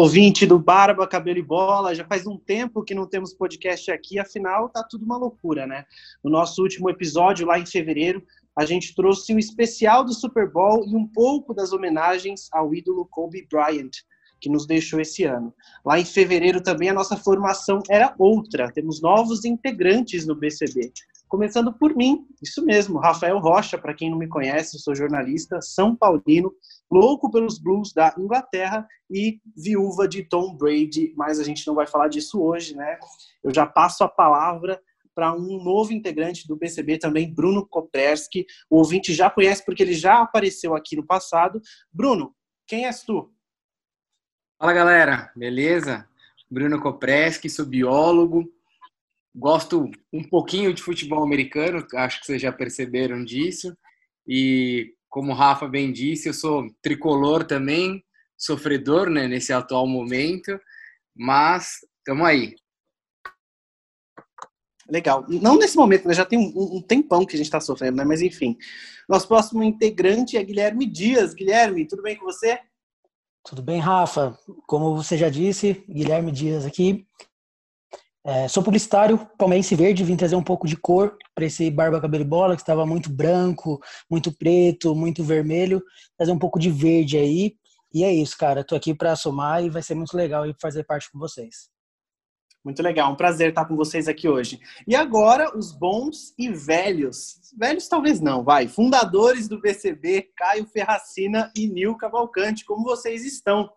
Ouvinte do Barba, Cabelo e Bola. Já faz um tempo que não temos podcast aqui, afinal tá tudo uma loucura, né? No nosso último episódio, lá em fevereiro, a gente trouxe o especial do Super Bowl e um pouco das homenagens ao ídolo Kobe Bryant, que nos deixou esse ano. Lá em fevereiro também a nossa formação era outra. Temos novos integrantes no BCB. Começando por mim, isso mesmo, Rafael Rocha, para quem não me conhece, sou jornalista, São Paulino, louco pelos Blues da Inglaterra e viúva de Tom Brady, mas a gente não vai falar disso hoje, né? Eu já passo a palavra para um novo integrante do BCB também, Bruno Kopreski. O ouvinte já conhece porque ele já apareceu aqui no passado. Bruno, quem és tu? Fala galera, beleza? Bruno Kopreski, sou biólogo, Gosto um pouquinho de futebol americano, acho que vocês já perceberam disso. E como o Rafa bem disse, eu sou tricolor também, sofredor né, nesse atual momento, mas estamos aí. Legal. Não nesse momento, né? já tem um, um tempão que a gente está sofrendo, né? mas enfim. Nosso próximo integrante é Guilherme Dias. Guilherme, tudo bem com você? Tudo bem, Rafa. Como você já disse, Guilherme Dias aqui. É, sou publicitário, palmeirense verde, vim trazer um pouco de cor para esse barba, cabelo e bola, que estava muito branco, muito preto, muito vermelho, trazer um pouco de verde aí. E é isso, cara. Tô aqui para somar e vai ser muito legal fazer parte com vocês. Muito legal, um prazer estar com vocês aqui hoje. E agora, os bons e velhos. Velhos talvez não, vai. Fundadores do BCB, Caio Ferracina e Nil Cavalcante, como vocês estão?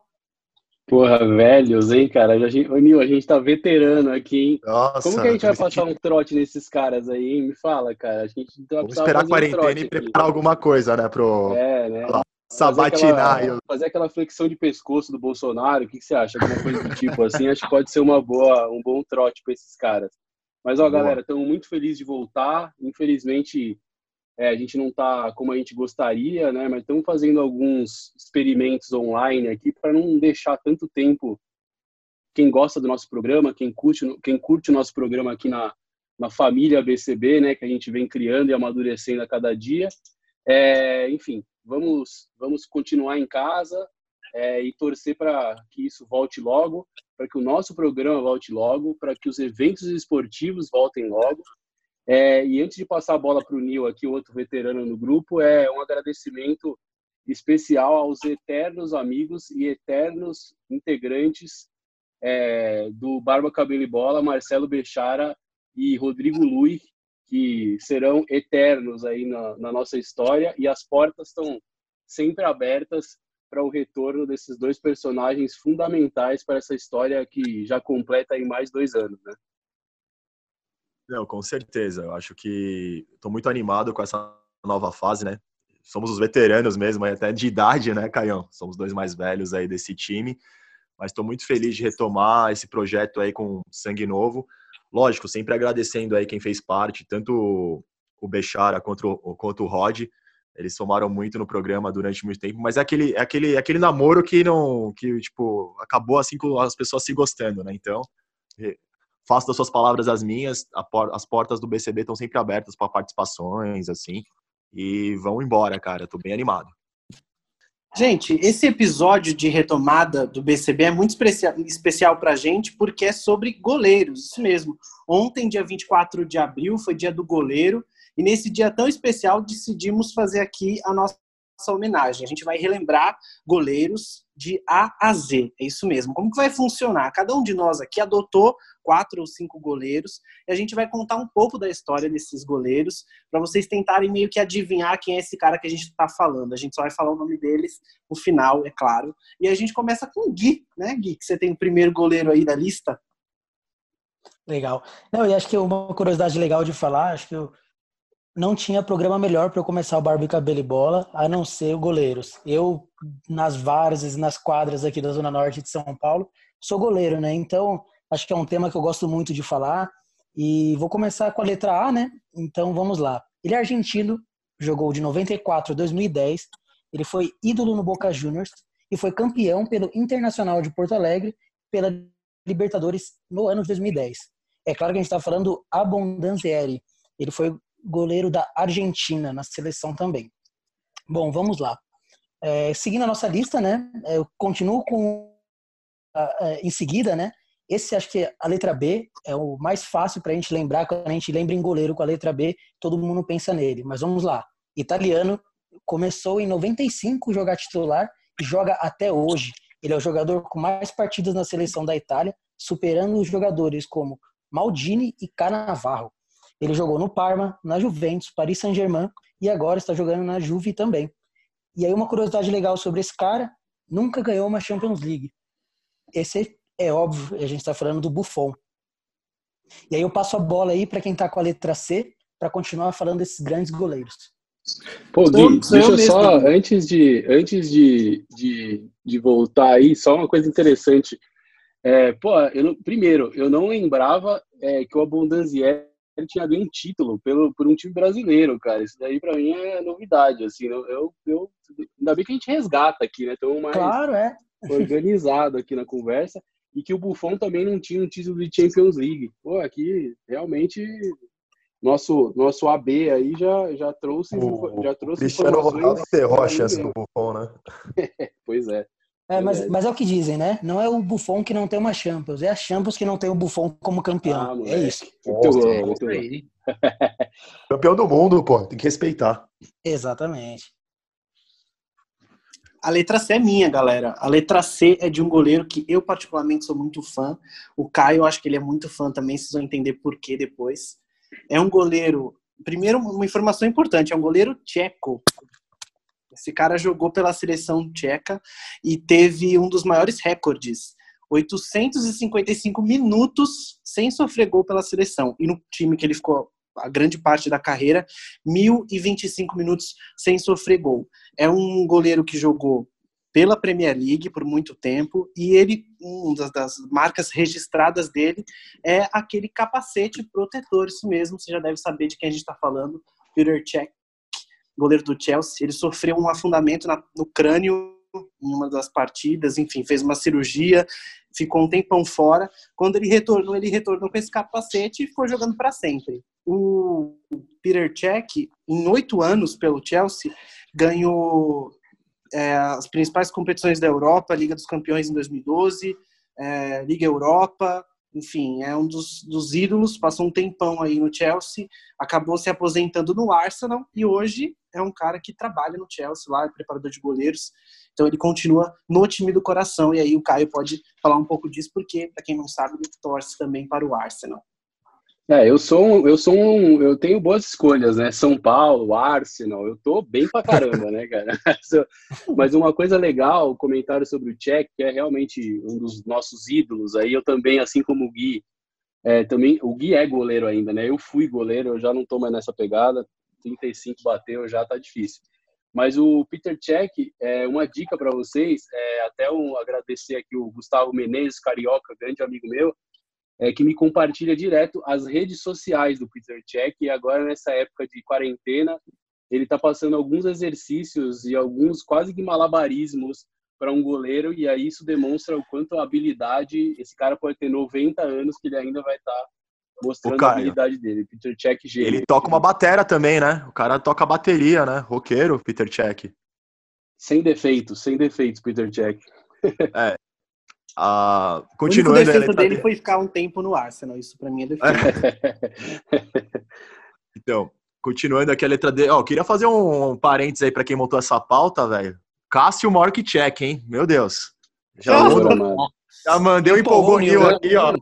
Porra, velhos, hein, cara? A gente, ô, Nil, a gente tá veterano aqui, hein? Nossa, Como que a gente vai passar um trote nesses caras aí, hein? Me fala, cara. A gente Vamos esperar a quarentena um e preparar alguma coisa, né? Pro... É, né? Lá, sabatinar. Fazer aquela, fazer aquela flexão de pescoço do Bolsonaro, o que, que você acha? Alguma coisa do tipo assim? Acho que pode ser uma boa, um bom trote para esses caras. Mas, ó, boa. galera, estamos muito felizes de voltar. Infelizmente, é, a gente não está como a gente gostaria, né? Mas estamos fazendo alguns experimentos online aqui para não deixar tanto tempo quem gosta do nosso programa, quem curte, quem curte o nosso programa aqui na, na família BCB, né? Que a gente vem criando e amadurecendo a cada dia. É, enfim, vamos vamos continuar em casa é, e torcer para que isso volte logo, para que o nosso programa volte logo, para que os eventos esportivos voltem logo é, e antes de passar a bola para o Nil, aqui, outro veterano no grupo, é um agradecimento especial aos eternos amigos e eternos integrantes é, do Barba Cabelo e Bola, Marcelo Bechara e Rodrigo Lui, que serão eternos aí na, na nossa história e as portas estão sempre abertas para o retorno desses dois personagens fundamentais para essa história que já completa aí mais dois anos, né? Não, com certeza. Eu acho que estou muito animado com essa nova fase, né? Somos os veteranos mesmo, até de idade, né, Caião? Somos dois mais velhos aí desse time. Mas estou muito feliz de retomar esse projeto aí com sangue novo. Lógico, sempre agradecendo aí quem fez parte, tanto o Bechara quanto o, quanto o Rod. Eles somaram muito no programa durante muito tempo, mas é aquele, é aquele, é aquele namoro que não, que tipo, acabou assim com as pessoas se gostando, né? Então, faço das suas palavras as minhas. as portas do BCB estão sempre abertas para participações, assim. E vão embora, cara. Estou bem animado. Gente, esse episódio de retomada do BCB é muito especial para a gente porque é sobre goleiros, isso mesmo. Ontem, dia 24 de abril, foi dia do goleiro e nesse dia tão especial decidimos fazer aqui a nossa homenagem. A gente vai relembrar goleiros de A a Z. É isso mesmo. Como que vai funcionar? Cada um de nós aqui adotou quatro ou cinco goleiros e a gente vai contar um pouco da história desses goleiros para vocês tentarem meio que adivinhar quem é esse cara que a gente está falando. A gente só vai falar o nome deles no final, é claro. E a gente começa com o Gui, né, Gui? Que você tem o primeiro goleiro aí da lista. Legal. Não, e acho que uma curiosidade legal de falar, acho que eu não tinha programa melhor para eu começar o Barbie Cabelo e Bola, a não ser o Goleiros. Eu, nas várzeas, nas quadras aqui da Zona Norte de São Paulo, sou goleiro, né? Então, acho que é um tema que eu gosto muito de falar. E vou começar com a letra A, né? Então, vamos lá. Ele é argentino, jogou de 94 a 2010. Ele foi ídolo no Boca Juniors e foi campeão pelo Internacional de Porto Alegre pela Libertadores no ano de 2010. É claro que a gente está falando Abondanzieri. Ele foi goleiro da Argentina na seleção também. Bom, vamos lá. É, seguindo a nossa lista, né? Eu continuo com uh, em seguida, né? Esse acho que a letra B é o mais fácil para a gente lembrar. Quando a gente lembra em goleiro com a letra B, todo mundo pensa nele. Mas vamos lá. Italiano começou em 95 jogar titular e joga até hoje. Ele é o jogador com mais partidas na seleção da Itália, superando os jogadores como Maldini e Cannavaro. Ele jogou no Parma, na Juventus, Paris Saint-Germain e agora está jogando na Juve também. E aí uma curiosidade legal sobre esse cara, nunca ganhou uma Champions League. Esse é óbvio, a gente está falando do Buffon. E aí eu passo a bola aí para quem está com a letra C, para continuar falando desses grandes goleiros. Pô, Gui, deixa eu só, antes de, antes de, de, de voltar aí, só uma coisa interessante. É, pô, eu primeiro, eu não lembrava é, que o Abundanzieri tinha ganho um título pelo, por um time brasileiro, cara. Isso daí para mim é novidade, assim. Eu, eu, eu, ainda bem que a gente resgata aqui, né? Estamos mais claro, é. organizado aqui na conversa e que o Buffon também não tinha um título de Champions League. Pô, aqui realmente nosso nosso AB aí já já trouxe o, já trouxe Cristiano Ronaldo enterrou a chance do Buffon, né? pois é. É, mas, mas é o que dizem, né? Não é o Buffon que não tem uma Champions, é a Champions que não tem o Buffon como campeão. Ah, é isso. Muito bom, muito Campeão do mundo, pô, tem que respeitar. Exatamente. A letra C é minha, galera. A letra C é de um goleiro que eu particularmente sou muito fã. O Caio, eu acho que ele é muito fã também, vocês vão entender por que depois. É um goleiro. Primeiro, uma informação importante: é um goleiro tcheco. Esse cara jogou pela seleção tcheca e teve um dos maiores recordes. 855 minutos sem sofrer gol pela seleção. E no time que ele ficou a grande parte da carreira, 1.025 minutos sem sofrer gol. É um goleiro que jogou pela Premier League por muito tempo e ele uma das, marcas registradas dele é aquele capacete protetor, isso mesmo, você já deve saber de quem a gente está falando, Peter Cech, goleiro do Chelsea, ele sofreu um afundamento na, no crânio em uma das partidas, enfim, fez uma cirurgia, ficou um tempão fora. Quando ele retornou, ele retornou com esse capacete e foi jogando para sempre. O Peter Cech, em oito anos pelo Chelsea, ganhou é, as principais competições da Europa, Liga dos Campeões em 2012, é, Liga Europa, enfim, é um dos, dos ídolos, passou um tempão aí no Chelsea, acabou se aposentando no Arsenal e hoje é um cara que trabalha no Chelsea lá, é preparador de goleiros, então ele continua no time do coração e aí o Caio pode falar um pouco disso porque, para quem não sabe, ele torce também para o Arsenal. É, eu sou um, eu sou um, eu tenho boas escolhas, né? São Paulo, Arsenal, eu tô bem pra caramba, né, cara? Mas uma coisa legal, o comentário sobre o Czech, que é realmente um dos nossos ídolos aí, eu também, assim como o Gui, é, também, o Gui é goleiro ainda, né? Eu fui goleiro, eu já não tô mais nessa pegada, 35 bateu, já tá difícil. Mas o Peter Cech, é, uma dica para vocês, é, até um, agradecer aqui o Gustavo Menezes, carioca, grande amigo meu, é, que me compartilha direto as redes sociais do Peter Check e agora nessa época de quarentena ele está passando alguns exercícios e alguns quase que malabarismos para um goleiro e aí isso demonstra o quanto a habilidade esse cara pode ter 90 anos que ele ainda vai estar tá mostrando Caio, a habilidade dele. Peter Check gênio. ele toca uma batera também né? O cara toca bateria né? Roqueiro Peter Check sem defeitos sem defeitos Peter Check é Uh, continuando, o defeito dele foi ficar um tempo no Arsenal, isso para mim é defeito. então, continuando aqui a letra D, ó, queria fazer um, um parênteses aí para quem montou essa pauta, velho. Cássio Mork Check, hein? Meu Deus. Já, já mandei um empolgou aqui, ó.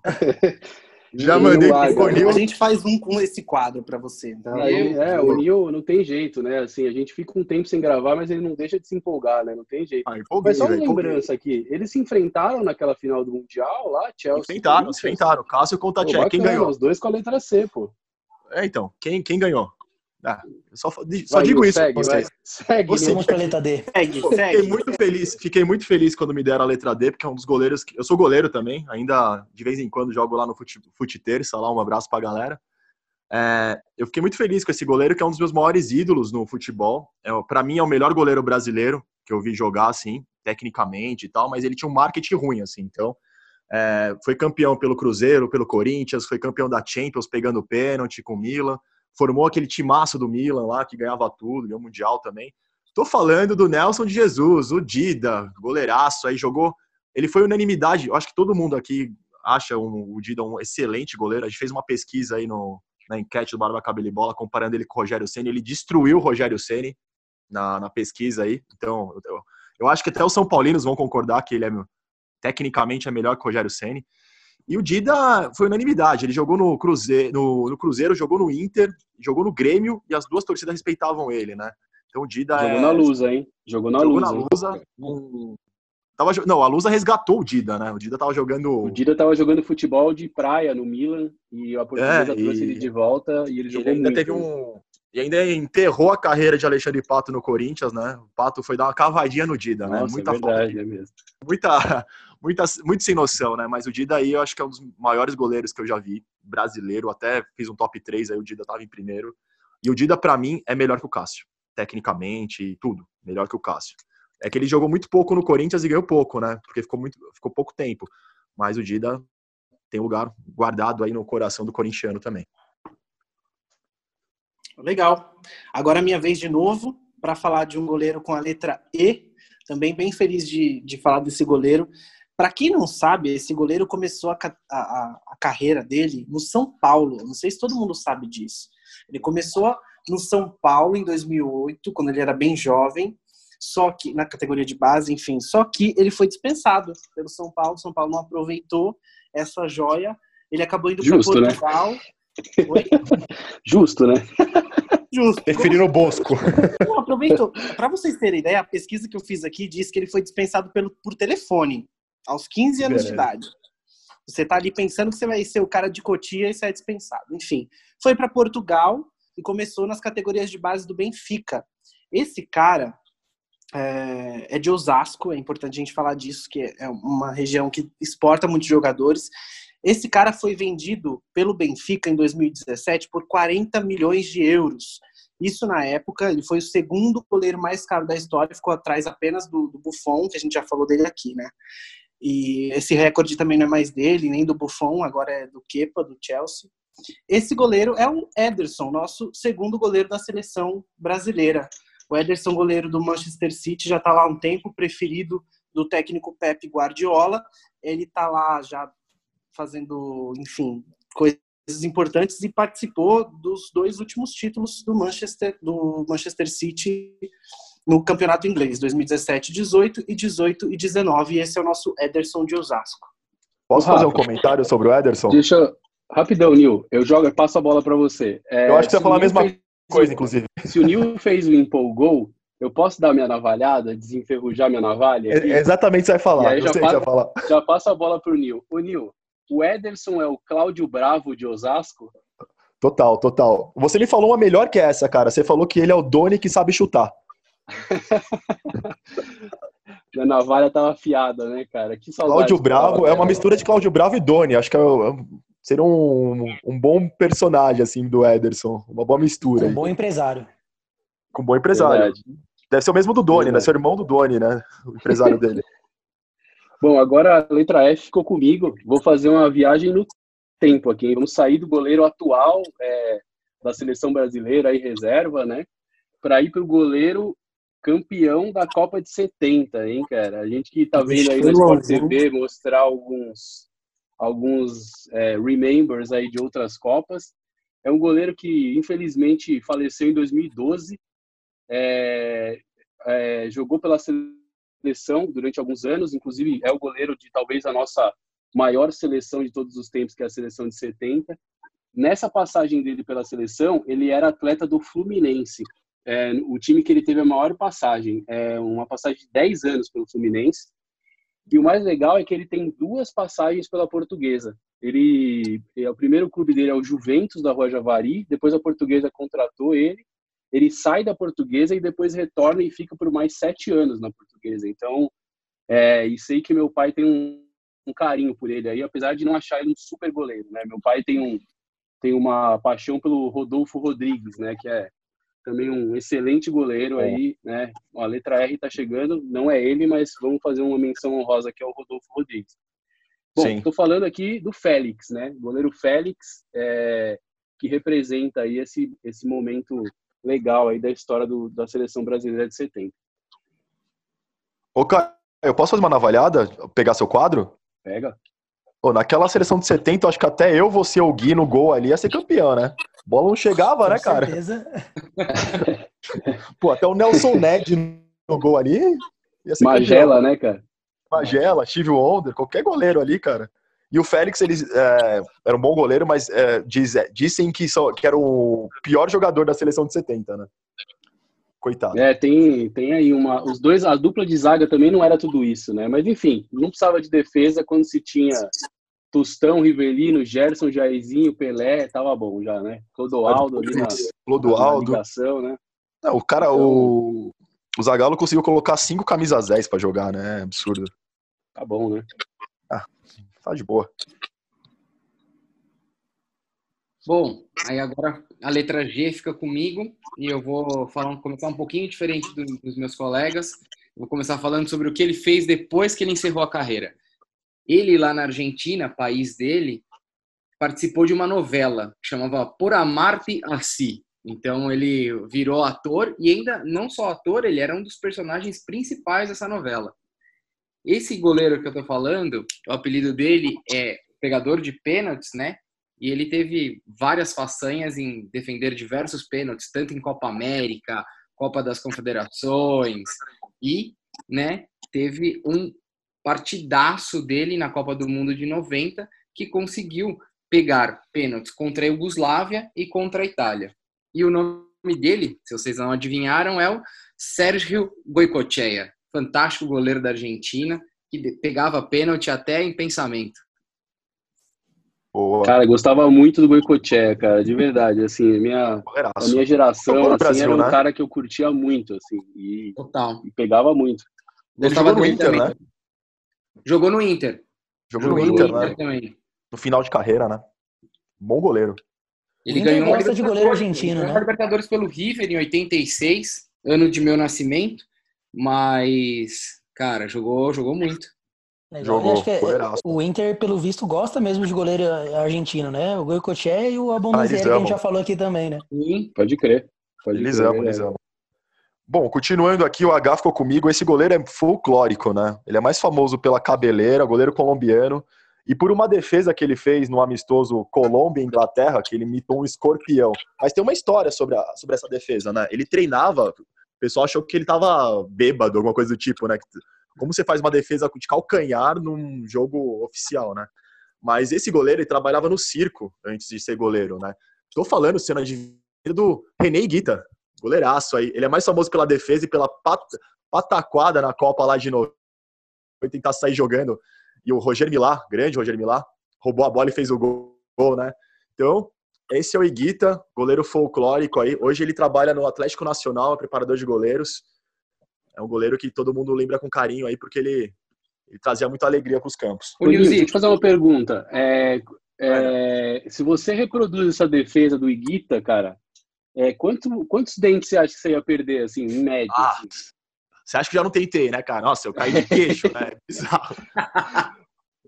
Já mandei pro Nil. A gente faz um com esse quadro para você. Então, aí, é, o Nil não tem jeito, né? Assim, a gente fica um tempo sem gravar, mas ele não deixa de se empolgar, né? Não tem jeito. Ah, empolguei, mas só uma lembrança aqui, eles se enfrentaram naquela final do Mundial lá, Chelsea. Enfrentaram, se enfrentaram. Cássio contra Tchek, quem ganhou? Os dois com a letra C, pô. É, então, quem, quem ganhou? Ah, só, só vai, digo isso segue, pra vocês. Segue, Você, pra letra D. Segue. Fiquei muito feliz, fiquei muito feliz quando me deram a letra D, porque é um dos goleiros. Que, eu sou goleiro também, ainda de vez em quando jogo lá no fute, fute terça, lá um abraço pra galera. É, eu fiquei muito feliz com esse goleiro, que é um dos meus maiores ídolos no futebol. É, para mim é o melhor goleiro brasileiro que eu vi jogar, assim, tecnicamente e tal, mas ele tinha um marketing ruim, assim, então. É, foi campeão pelo Cruzeiro, pelo Corinthians, foi campeão da Champions pegando pênalti com o Milan formou aquele timaço do Milan lá, que ganhava tudo, ganhou Mundial também. Tô falando do Nelson de Jesus, o Dida, goleiraço, aí jogou ele foi unanimidade. Eu acho que todo mundo aqui acha um, o Dida um excelente goleiro. A gente fez uma pesquisa aí no, na enquete do Barba Cabelo e Bola, comparando ele com o Rogério Ceni. Ele destruiu o Rogério Ceni na, na pesquisa aí. Então, eu, eu, acho que até os São Paulinos vão concordar que ele é tecnicamente é melhor que o Rogério Ceni. E o Dida foi unanimidade. Ele jogou no Cruzeiro, no, no, Cruzeiro, jogou no Inter, jogou no Grêmio e as duas torcidas respeitavam ele, né? Então o Dida jogou é... na Lusa, hein? Jogou na jogou Lusa. Na Lusa um... tava, não, a Lusa resgatou o Dida, né? O Dida tava jogando. O Dida tava jogando futebol de praia no Milan e a portuguesa é, e... trouxe ele de volta e ele jogou ele ainda muito. Teve um... E ainda enterrou a carreira de Alexandre Pato no Corinthians, né? O Pato foi dar uma cavadinha no Dida, né? Nossa, né? Muita é verdade, é mesmo. Muita, muita, muito sem noção, né? Mas o Dida aí eu acho que é um dos maiores goleiros que eu já vi, brasileiro. Até fiz um top 3 aí, o Dida tava em primeiro. E o Dida, para mim, é melhor que o Cássio tecnicamente e tudo, melhor que o Cássio. É que ele jogou muito pouco no Corinthians e ganhou pouco, né? Porque ficou muito, ficou pouco tempo. Mas o Dida tem lugar guardado aí no coração do corintiano também. Legal. Agora é minha vez de novo para falar de um goleiro com a letra E. Também bem feliz de, de falar desse goleiro. Para quem não sabe, esse goleiro começou a, a, a, carreira dele no São Paulo. Não sei se todo mundo sabe disso. Ele começou no São Paulo em 2008, quando ele era bem jovem, só que na categoria de base, enfim, só que ele foi dispensado pelo São Paulo. São Paulo não aproveitou essa joia. Ele acabou indo para né? Portugal. Né? Justo, né? Justo. Referindo o Bosco. Não, aproveitou. Para vocês terem ideia, a pesquisa que eu fiz aqui diz que ele foi dispensado pelo, por telefone, aos 15 anos Beleza. de idade. Você tá ali pensando que você vai ser o cara de Cotia e você é dispensado. Enfim, foi para Portugal, e começou nas categorias de base do Benfica. Esse cara é, é, de Osasco, é importante a gente falar disso, que é uma região que exporta muitos jogadores. Esse cara foi vendido pelo Benfica em 2017 por 40 milhões de euros. Isso na época, ele foi o segundo goleiro mais caro da história, ficou atrás apenas do, do Buffon, que a gente já falou dele aqui, né? E esse recorde também não é mais dele, nem do Buffon, agora é do Kepa, do Chelsea. Esse goleiro é o Ederson, nosso segundo goleiro da seleção brasileira. O Ederson, goleiro do Manchester City, já está lá há um tempo, preferido do técnico Pep Guardiola. Ele está lá já fazendo, enfim, coisas importantes e participou dos dois últimos títulos do Manchester, do Manchester City no campeonato inglês, 2017-18 e 18 e 19. E esse é o nosso Ederson de Osasco. Posso fazer um comentário sobre o Ederson? Deixa, Rapidão, Nil. Eu jogo, e passo a bola para você. É, eu acho que você vai falar a mesma fez, coisa, inclusive. Se o Nil fez o empolgou, eu posso dar minha navalhada, desenferrujar minha navalha? É, exatamente o que você vai falar. já, passo, vai falar. já passo a bola pro Nil. O Nil, o Ederson é o Cláudio Bravo de Osasco? Total, total. Você me falou uma melhor que essa, cara. Você falou que ele é o Doni que sabe chutar. Minha navalha tava afiada, né, cara? Que saudade. Cláudio Bravo é uma mistura de Cláudio Bravo e Doni. Acho que é, é seria um, um bom personagem, assim, do Ederson. Uma boa mistura. Um bom empresário. Com um bom empresário. Verdade. Deve ser o mesmo do Doni, Verdade. né? Ser irmão do Doni, né? O empresário dele. Bom, agora a letra F ficou comigo. Vou fazer uma viagem no tempo aqui. Vamos sair do goleiro atual é, da seleção brasileira e reserva, né? Para ir para o goleiro campeão da Copa de 70, hein, cara? A gente que tá vendo aí no Sport TV mostrar alguns alguns é, remembers aí de outras Copas. É um goleiro que, infelizmente, faleceu em 2012. É, é, jogou pela seleção durante alguns anos, inclusive é o goleiro de talvez a nossa maior seleção de todos os tempos, que é a seleção de 70. Nessa passagem dele pela seleção, ele era atleta do Fluminense, é, o time que ele teve a maior passagem, é uma passagem de 10 anos pelo Fluminense. E o mais legal é que ele tem duas passagens pela Portuguesa. Ele, é, o primeiro clube dele é o Juventus da Rua Javari, depois a Portuguesa contratou ele, ele sai da Portuguesa e depois retorna e fica por mais sete anos na Portuguesa. Então, é, e sei que meu pai tem um, um carinho por ele aí, apesar de não achar ele um super goleiro, né? Meu pai tem um tem uma paixão pelo Rodolfo Rodrigues, né? Que é também um excelente goleiro é. aí, né? A letra R está chegando, não é ele, mas vamos fazer uma menção honrosa que é o Rodolfo Rodrigues. Bom, estou falando aqui do Félix, né? Goleiro Félix, é, que representa aí esse, esse momento legal aí da história do, da seleção brasileira de 70. Ô, Eu posso fazer uma navalhada? Pegar seu quadro? Pega. Pô, naquela seleção de 70, acho que até eu, você ou o Gui no gol ali ia ser campeão, né? Bola não chegava, Com né, cara? certeza. Pô, até o Nelson Ned no gol ali Magela, campeão. né, cara? Magela, Steve Wonder, qualquer goleiro ali, cara. E o Félix, ele é, era um bom goleiro, mas é, diz, é, dizem que, só, que era o pior jogador da seleção de 70, né? Coitado. É, tem, tem aí uma. Os dois, a dupla de zaga também não era tudo isso, né? Mas enfim, não precisava de defesa quando se tinha Tostão, Rivelino, Gerson, Jairzinho, Pelé, tava bom já, né? Clodoaldo ali na, na Clodoaldo. ligação, né? Não, o cara, Então- o, o Zagallo conseguiu colocar cinco camisas 10 pra jogar, né? É absurdo. Tá bom, né? Tá de boa. Bom, aí agora a letra G fica comigo e eu vou falar, começar um pouquinho diferente do- dos meus colegas. Vou começar falando sobre o que ele fez depois que ele encerrou a carreira. Ele lá na Argentina, país dele, participou de uma novela que chamava Por Amarte Así. Então ele virou ator e ainda não só ator, ele era um dos personagens principais dessa novela. Esse goleiro que eu tô falando, o apelido dele é pegador de pênaltis, né? E ele teve várias façanhas em defender diversos pênaltis, tanto em Copa América, Copa das Confederações e, né, teve um partidaço dele na Copa do Mundo de 90 que conseguiu pegar pênaltis contra a Iugoslávia e contra a Itália. E o nome dele, se vocês não adivinharam, é o Sérgio Goicoechea, fantástico goleiro da Argentina, que pegava pênalti até em pensamento. Boa. Cara, gostava muito do Boicoché, cara, de verdade. Assim, a minha, a minha geração, assim, Brasil, era um né? cara que eu curtia muito, assim, e, Total. e pegava muito. Gostava jogou no Inter? Jogou no Inter. Jogou no Inter, no né? também. No final de carreira, né? Bom goleiro. Ele Inter ganhou a gosta de goleiro argentino, né? Libertadores pelo River em 86, ano de meu nascimento, mas cara, jogou, jogou muito. Jogou, acho que é- o Inter, pelo visto, gosta mesmo de goleiro argentino, né? O Goicoechea e o Ah, Abondanzieri, eles que a gente já falou aqui também, né? Sim. Pode crer. Pode Eles crer, amam, eles é. amam. Bom, continuando aqui, o H ficou comigo. Esse goleiro é folclórico, né? Ele é mais famoso pela cabeleira, goleiro colombiano, e por uma defesa que ele fez no amistoso Colômbia e Inglaterra, que ele imitou um escorpião. Mas tem uma história sobre, a- sobre essa defesa, né? Ele treinava, o pessoal achou que ele tava bêbado, alguma coisa do tipo, né? Como você faz uma defesa de calcanhar num jogo oficial, né? Mas esse goleiro, ele trabalhava no circo antes de ser goleiro, né? Tô falando, cena de do René Guita, goleiraço aí. Ele é mais famoso pela defesa e pela pat- pataquada na Copa lá de novo. Foi tentar sair jogando. E o Roger Milá, grande Roger Milá, roubou a bola e fez o gol, né? Então, esse é o Iguita, goleiro folclórico aí. Hoje ele trabalha no Atlético Nacional, é preparador de goleiros. É um goleiro que todo mundo lembra com carinho aí, porque ele, ele trazia muita alegria para os campos. Ô, Nil, deixa eu fazer uma pergunta. É, é, se você reproduz essa defesa do Iguita, cara, é, quanto, quantos dentes você acha que você ia perder, assim, em média? Ah, assim? Você acha que já não tentei, né, cara? Nossa, eu caí de queixo, né? É bizarro.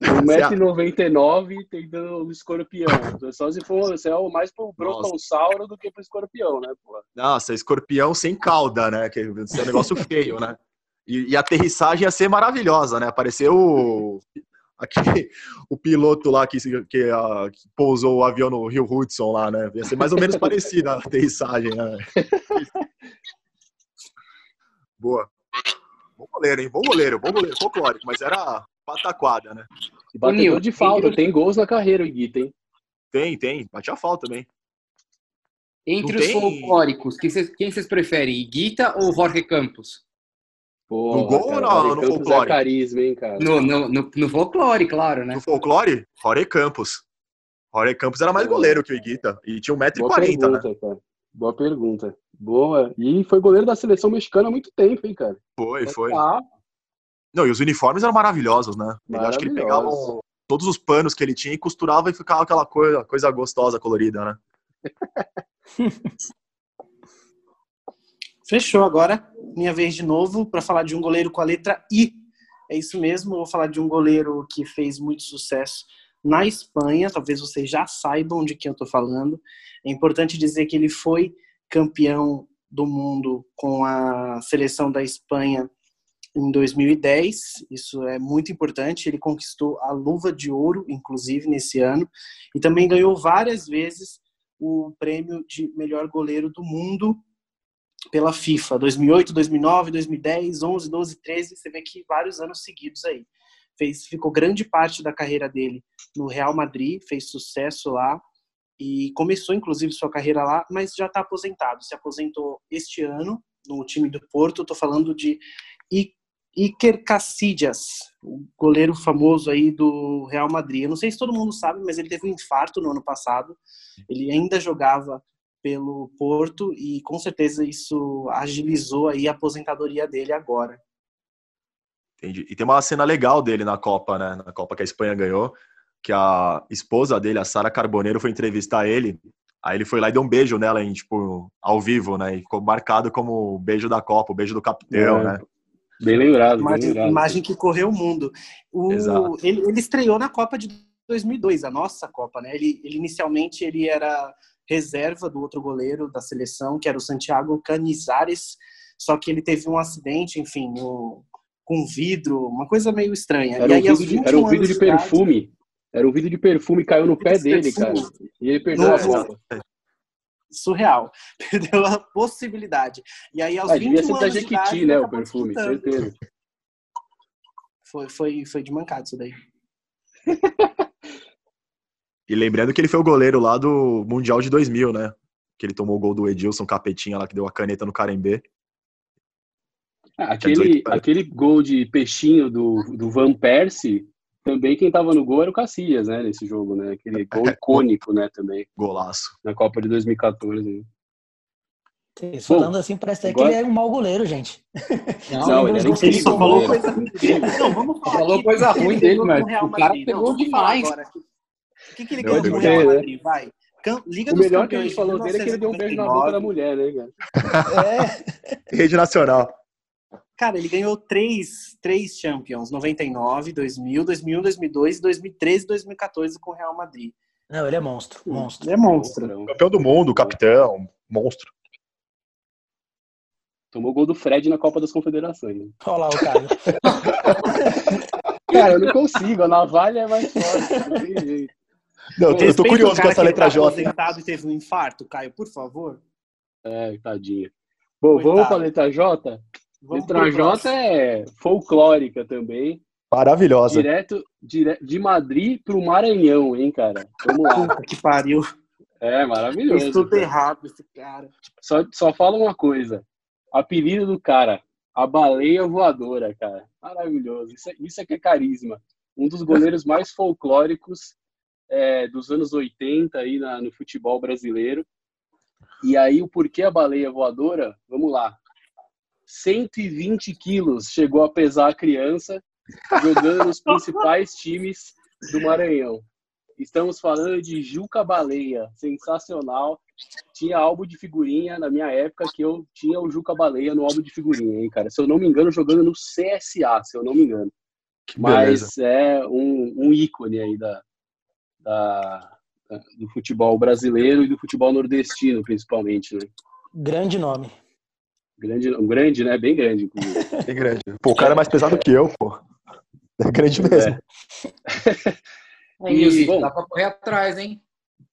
1,99m tentando um escorpião. Só se for, você é o mais pro brontossauro do que pro escorpião, né, pô? Nossa, escorpião sem cauda, né? Que é um negócio feio, né? E, e a aterrissagem ia ser maravilhosa, né? Apareceu o, aquele, o piloto lá que, que, ah, que pousou o avião no Rio Hudson lá, né? Ia ser mais ou menos parecida a aterrissagem, né? Boa. Bom goleiro, hein? Bom goleiro, bom goleiro, folclórico, mas era pataquada, né? E Nil, de falta, tem gols na carreira o Iguita, hein? Tem, tem, batia falta também. entre não os tem- folclóricos, quem vocês, quem vocês preferem, Iguita ou Jorge Campos? Pô, No gol ou cara, no- Mário no Campos folclore? É carisma, hein, cara? No, no, no, no folclore, claro, né? No folclore, Jorge Campos. Jorge Campos era mais goleiro que o Iguita. E tinha Boa 1,40m, né? cara. Boa pergunta. Boa. E foi goleiro da seleção mexicana há muito tempo, hein, cara? Foi, foi. Ah, Não, e os uniformes eram maravilhosos, né? Ele, acho que ele pegava Maravilhosos. um- todos os panos que ele tinha e costurava e ficava aquela coisa, coisa gostosa, colorida, né? Fechou agora. Minha vez de novo para falar de um goleiro com a letra I. É isso mesmo, vou falar de um goleiro que fez muito sucesso na Espanha. Talvez vocês já saibam de quem eu estou falando. É importante dizer que ele foi campeão do mundo com a seleção da Espanha em 2010, isso é muito importante. Ele conquistou a luva de ouro, inclusive, nesse ano, e também ganhou várias vezes o prêmio de melhor goleiro do mundo pela FIFA, 2008, 2009, 2010, 11, 12, 13, você vê que vários anos seguidos aí. Fez, ficou grande parte da carreira dele no Real Madrid, fez sucesso lá e começou inclusive sua carreira lá, mas já está aposentado. Se aposentou este ano no time do Porto. Estou falando de Iker Casillas, o goleiro famoso aí do Real Madrid. Eu não sei se todo mundo sabe, mas ele teve um infarto no ano passado. Ele ainda jogava pelo Porto e com certeza isso agilizou aí a aposentadoria dele agora. Entendi. E tem uma cena legal dele na Copa, né? Na Copa que a Espanha ganhou, que a esposa dele, a Sara Carboneiro, foi entrevistar ele. Aí ele foi lá e deu um beijo nela, em, tipo, ao vivo, né? E ficou marcado como o beijo da Copa, o beijo do capitão, é. né? Bem lembrado, imagem, bem lembrado. Imagem que correu o mundo. O, Exato. Ele, ele estreou na Copa de 2002, a nossa Copa, né? Ele, ele inicialmente ele era reserva do outro goleiro da seleção, que era o Santiago Canizares, só que ele teve um acidente, enfim, no, com vidro, uma coisa meio estranha. Era, aí, um, vidro de, 21 era um vidro de perfume. Era um vidro de perfume, caiu no pé de dele, cara. perfume. E ele perdeu No- a Copa. surreal. Perdeu a possibilidade. E aí, aos Ah, 21 devia ser da Jequiti, idade, né, o perfume, certeza. Foi, foi, foi de mancada isso daí. E lembrando que ele foi o goleiro lá do Mundial de 2000, né? Que ele tomou o gol do Edilson Capetinha lá, que deu a caneta no Carembê. Ah, aquele, 18 anos. aquele gol de peixinho do, do Van Persie, também quem tava no gol era o Cacias, né, nesse jogo, né? Aquele gol icônico, né, também, Golaço. na Copa de 2014. Vocês Bom, falando assim, parece até agora- que ele é um mau goleiro, gente. Não, ele era Ele incrível. só falou goleiro. coisa Não, vamos falar Falou coisa ruim dele, mas o cara. Não, pegou demais. agora. O que, que ele ganhou eu Real sei, né? Madrid? Vai. Liga O dos melhor que a gente de falou dele é que ele deu um beijo na boca da 1999. mulher, né, cara? É, Rede Nacional. Cara, ele ganhou três, três Champions, 99, 2000, 2001, 2002, 2013 e 2014 com o Real Madrid. não, ele é monstro, monstro. Ele é monstro. Campeão do mundo, capitão, monstro. Tomou o gol do Fred na Copa das Confederações. né? Olha lá o Caio. Cara, eu não consigo, a navalha é mais forte, não tem jeito. Não, eu tô, eu tô Respeita o curioso com essa letra tá J. aposentado e teve um infarto, Caio, por favor. É, tadinho. Bom, Coitado. vamos pra letra J? Vamos letra J próximo. é folclórica também. Maravilhosa. Direto, dire... de Madrid pro Maranhão, hein, cara? Vamos lá. Puta que pariu. É maravilhoso. tudo cara. errado esse cara. Só, só fala uma coisa. Apelido do cara, a baleia voadora, cara. Maravilhoso. Isso, é- isso é que é carisma. Um dos goleiros mais folclóricos é, dos anos 80 aí na- no futebol brasileiro. E aí, o porquê a baleia voadora? Vamos lá. 120 quilos chegou a pesar a criança jogando nos principais times do Maranhão. Estamos falando de Juca Baleia, sensacional. Tinha álbum de figurinha na minha época que eu tinha o Juca Baleia no álbum de figurinha, hein, cara? Se eu não me engano, jogando no CSA, se eu não me engano. Que beleza. Mas é um, um ícone aí da, da- do futebol brasileiro e do futebol nordestino, principalmente, né? Grande nome. Grande, um grande, né? Bem grande, inclusive. Bem grande. Pô, o cara é mais pesado que eu, pô. É grande mesmo. É E, isso, bom. dá pra correr atrás, hein?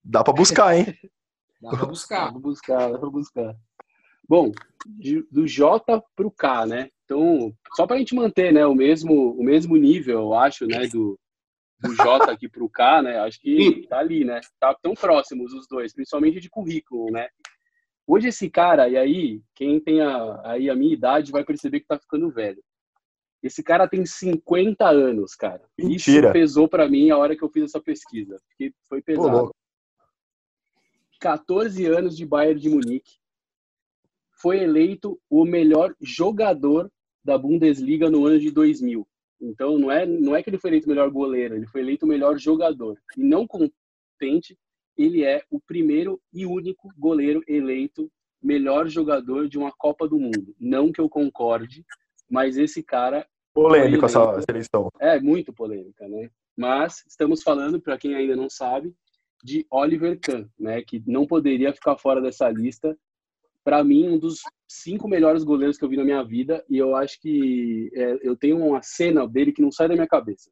Dá pra buscar, hein? Dá pra buscar. Vou buscar, vou buscar. Bom, de- do J pro K, né? Então, só para a gente manter, né, o mesmo, o mesmo nível, eu acho, né, do, do J aqui pro K, né? Acho que tá ali, né? Tá tão próximos os dois, principalmente de currículo, né? Hoje esse cara, e aí, quem tem a, aí a minha idade vai perceber que tá ficando velho. Esse cara tem 50 anos, cara. Mentira. Isso pesou para mim a hora que eu fiz essa pesquisa, porque foi Pô, pesado. louco. 14 anos de Bayern de Munique. Foi eleito o melhor jogador da Bundesliga no ano de 2000. Então não é não é que ele foi eleito o melhor goleiro, ele foi eleito o melhor jogador. E não contente, ele é o primeiro e único goleiro eleito melhor jogador de uma Copa do Mundo. Não que eu concorde, mas esse cara Polêmico essa seleção. é muito polêmica, né? Mas estamos falando, para quem ainda não sabe, de Oliver Kahn, né? Que não poderia ficar fora dessa lista para mim, um dos cinco melhores goleiros que eu vi na minha vida. E eu acho que é, eu tenho uma cena dele que não sai da minha cabeça.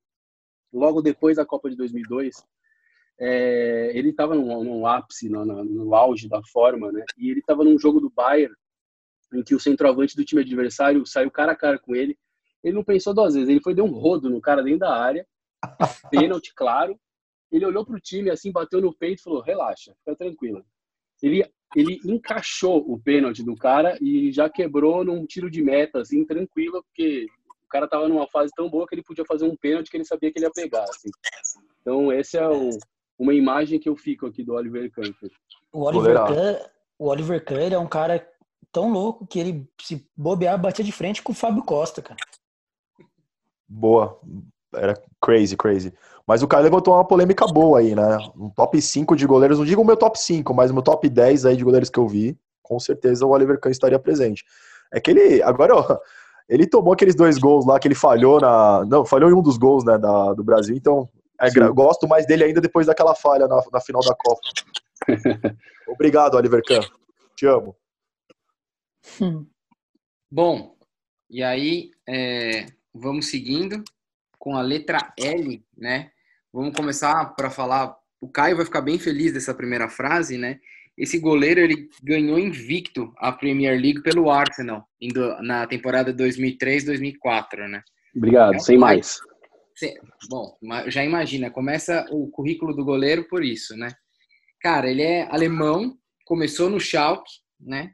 Logo depois da Copa de 2002, é, ele estava no, no, ápice, no, no, auge da forma, né? E ele estava num jogo do Bayern, em que o centroavante do time adversário saiu cara a cara com ele. Ele não pensou duas vezes, ele foi dar um rodo no cara dentro da área, pênalti, claro. Ele olhou pro time assim, bateu no peito e falou: relaxa, fica tranquilo. Ele, ele encaixou o pênalti do cara e já quebrou num tiro de meta, assim, tranquilo, porque o cara tava numa fase tão boa que ele podia fazer um pênalti que ele sabia que ele ia pegar. Assim. Então, esse é o, uma imagem que eu fico aqui do Oliver Kahn. O Oliver Kahn, o Oliver Kahn é um cara tão louco que ele, se bobear, batia de frente com o Fábio Costa, cara. Boa. Era crazy, crazy. Mas o Caio levantou uma polêmica boa aí, né? Um top 5 de goleiros, não digo o meu top 5, mas o meu top 10 aí de goleiros que eu vi, com certeza o Oliver Kahn estaria presente. É que ele, agora, ó, ele tomou aqueles dois gols lá que ele falhou na. Não, falhou em um dos gols, né, da, do Brasil, então é, gosto mais dele ainda depois daquela falha na, na final da Copa. Obrigado, Oliver Kahn. Te amo. Bom, e aí é, vamos seguindo com a letra L, né? Vamos começar para falar. O Caio vai ficar bem feliz dessa primeira frase, né? Esse goleiro ele ganhou invicto a Premier League pelo Arsenal na temporada 2003-2004, né? Obrigado, é sem mais. Bom, já imagina, começa o currículo do goleiro por isso, né? Cara, ele é alemão, começou no Schalke, né?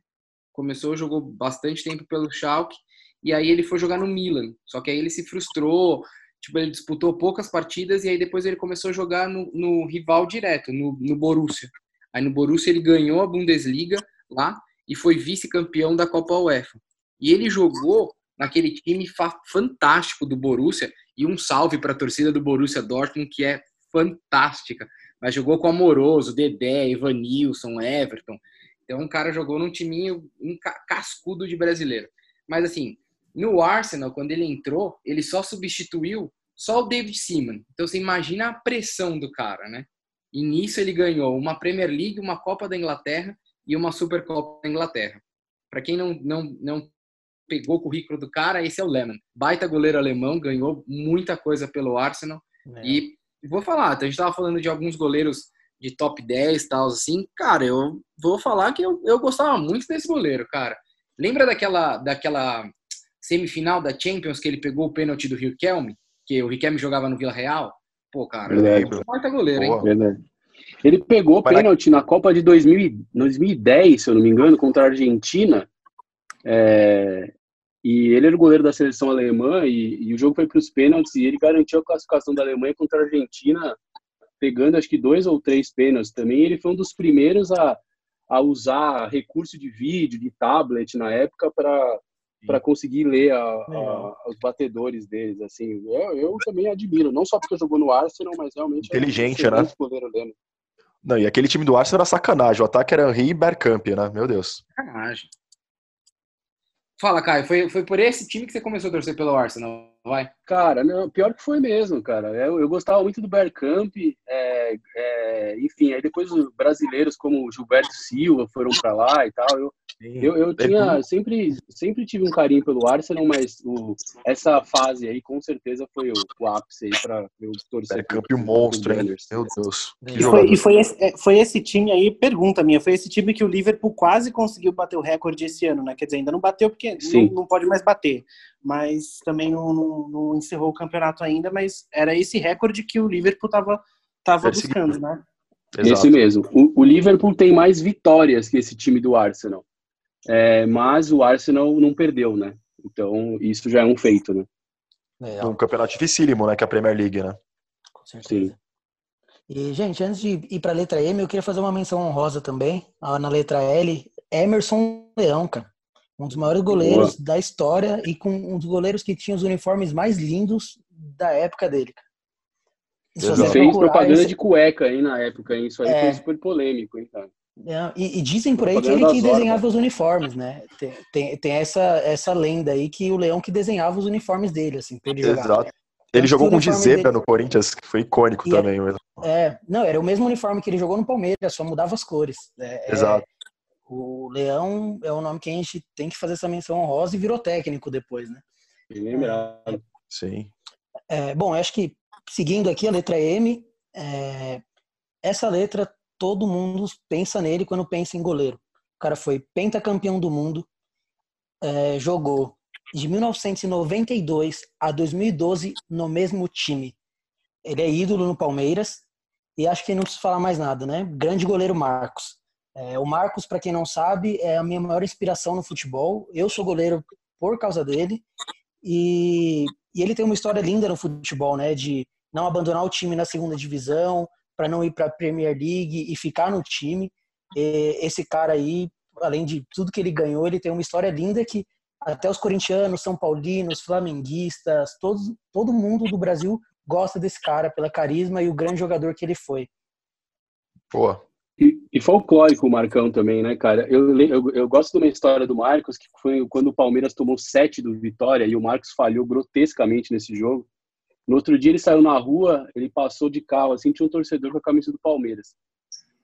Começou, jogou bastante tempo pelo Schalke e aí ele foi jogar no Milan. Só que aí ele se frustrou, tipo, ele disputou poucas partidas e aí depois ele começou a jogar no, no rival direto, no, no Borussia. Aí no Borussia ele ganhou a Bundesliga lá e foi vice-campeão da Copa UEFA. E ele jogou naquele time fantástico do Borussia e um salve para a torcida do Borussia Dortmund que é fantástica. Mas jogou com Amoroso, Dedé, Evanilson, Everton. Então o cara jogou num timinho um cascudo de brasileiro. Mas assim, no Arsenal, quando ele entrou, ele só substituiu só o David Seaman. Então você imagina a pressão do cara, né? E nisso ele ganhou uma Premier League, uma Copa da Inglaterra e uma Supercopa da Inglaterra. Para quem não, não, não pegou o currículo do cara, esse é o Lehmann. Baita goleiro alemão, ganhou muita coisa pelo Arsenal. É. E vou falar, a gente tava falando de alguns goleiros de top 10 tal, assim. Cara, eu vou falar que eu, eu gostava muito desse goleiro, cara. Lembra daquela, daquela semifinal da Champions que ele pegou o pênalti do Riquelme? Que o Riquelme jogava no Vila Real? Pô, cara, é um baita goleiro, hein? Verdade. Ele pegou o pênalti na Copa de 2000, 2010, se eu não me engano, contra a Argentina. É, e ele era o goleiro da seleção alemã e, e o jogo foi para os pênaltis e ele garantiu a classificação da Alemanha contra a Argentina, pegando acho que dois ou três pênaltis também. Ele foi um dos primeiros a, a usar recurso de vídeo, de tablet na época para para conseguir ler a, a, os batedores deles assim. Eu, eu, também admiro não só porque jogou no Arsenal mas realmente é inteligente é um né? goleiro não e aquele time do Arsenal era sacanagem o ataque era Henry e Bergkamp né? Meu Deus. Sacanagem. Fala, Caio, foi, foi por esse time que você começou a torcer pelo Arsenal, vai? Cara, não, pior que foi mesmo, cara. Eu, eu gostava muito do Bergkamp, é, é, enfim, aí depois os brasileiros como o Gilberto Silva foram para lá e tal. Eu, eu, eu tinha, sempre, sempre tive um carinho pelo Arsenal, mas o, essa fase aí com certeza foi o, o ápice aí para eu torcer. Bergkamp um monstro, hein? Meu Deus. E, foi, e foi, esse, é, foi esse time aí, pergunta minha, foi esse time que o Liverpool quase conseguiu bater o recorde esse ano, né? Quer dizer, ainda não bateu porque não, não, pode mais bater. Mas também não, não, não, encerrou o campeonato ainda, mas era esse recorde que o Liverpool estava tava buscando, né? Exato. Esse mesmo. O, o, Liverpool tem mais vitórias que esse time do Arsenal. É, mas o Arsenal não perdeu, né? Então, isso já é um feito, né? É, um campeonato dificílimo, né? Que é a Premier League, né? Com certeza. Sim. E, gente, antes de ir para a letra M, eu queria fazer uma menção honrosa também. Na letra L, Emerson Leão, cara. Um dos maiores goleiros Boa. da história e com um dos goleiros que tinha os uniformes mais lindos da época dele. Ele fez propaganda esse... de cueca aí na época, hein? Isso aí é... foi super polêmico, hein, cara? É, e, e, dizem por aí que ele que desenhava os uniformes, né? Tem, tem, tem, essa, essa lenda aí que o Leão que desenhava os uniformes dele, assim, pra ele jogar. Exato. Ele jogou com Zebra dele... no Corinthians, que foi icônico e também. É, é, não, era o mesmo uniforme que ele jogou no Palmeiras, só mudava as cores. É, Exato. O Leão é o nome que a gente tem que fazer essa menção honrosa e virou técnico depois, né? lembrado. Sim. É, bom, acho que seguindo aqui a letra M, é, essa letra todo mundo pensa nele quando pensa em goleiro. O cara foi pentacampeão do mundo, é, jogou de 1992 a 2012 no mesmo time. Ele é ídolo no Palmeiras e acho que não preciso falar mais nada, né? Grande goleiro Marcos. É, o Marcos, para quem não sabe, é a minha maior inspiração no futebol. Eu sou goleiro por causa dele e, e ele tem uma história linda no futebol, né? De não abandonar o time na segunda divisão, para não ir para a Premier League e ficar no time. E esse cara aí, além de tudo que ele ganhou, ele tem uma história linda que até os corintianos, são paulinos, flamenguistas, todos, todo mundo do Brasil gosta desse cara pela carisma e o grande jogador que ele foi. Boa. E, e folclórico o Marcão também, né, cara? Eu, eu, eu, gosto de uma história do Marcos, que foi quando o Palmeiras tomou sete do Vitória e o Marcos falhou grotescamente nesse jogo. No outro dia ele saiu na rua, ele passou de carro, assim, tinha um torcedor com a camisa do Palmeiras.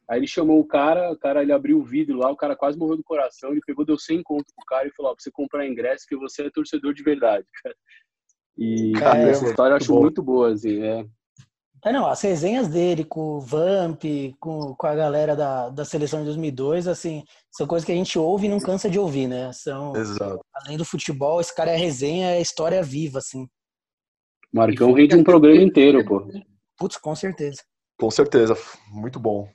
Aí ele chamou o cara, o cara ele abriu o vidro lá, o cara quase morreu do coração, ele pegou, deu 100 conto pro cara e falou, ó, pra você comprar ingresso que você é torcedor de verdade, cara. E é, essa história eu acho bom. muito boa, assim, é. É, não, as resenhas dele com o Vamp, com, com a galera da, da seleção de 2002, assim, são coisas que a gente ouve e não cansa de ouvir, né? São, Exato. Além do futebol, esse cara é resenha, é história viva, assim. Marcão rende um programa inteiro, pô. Putz, com certeza. Com certeza, muito bom.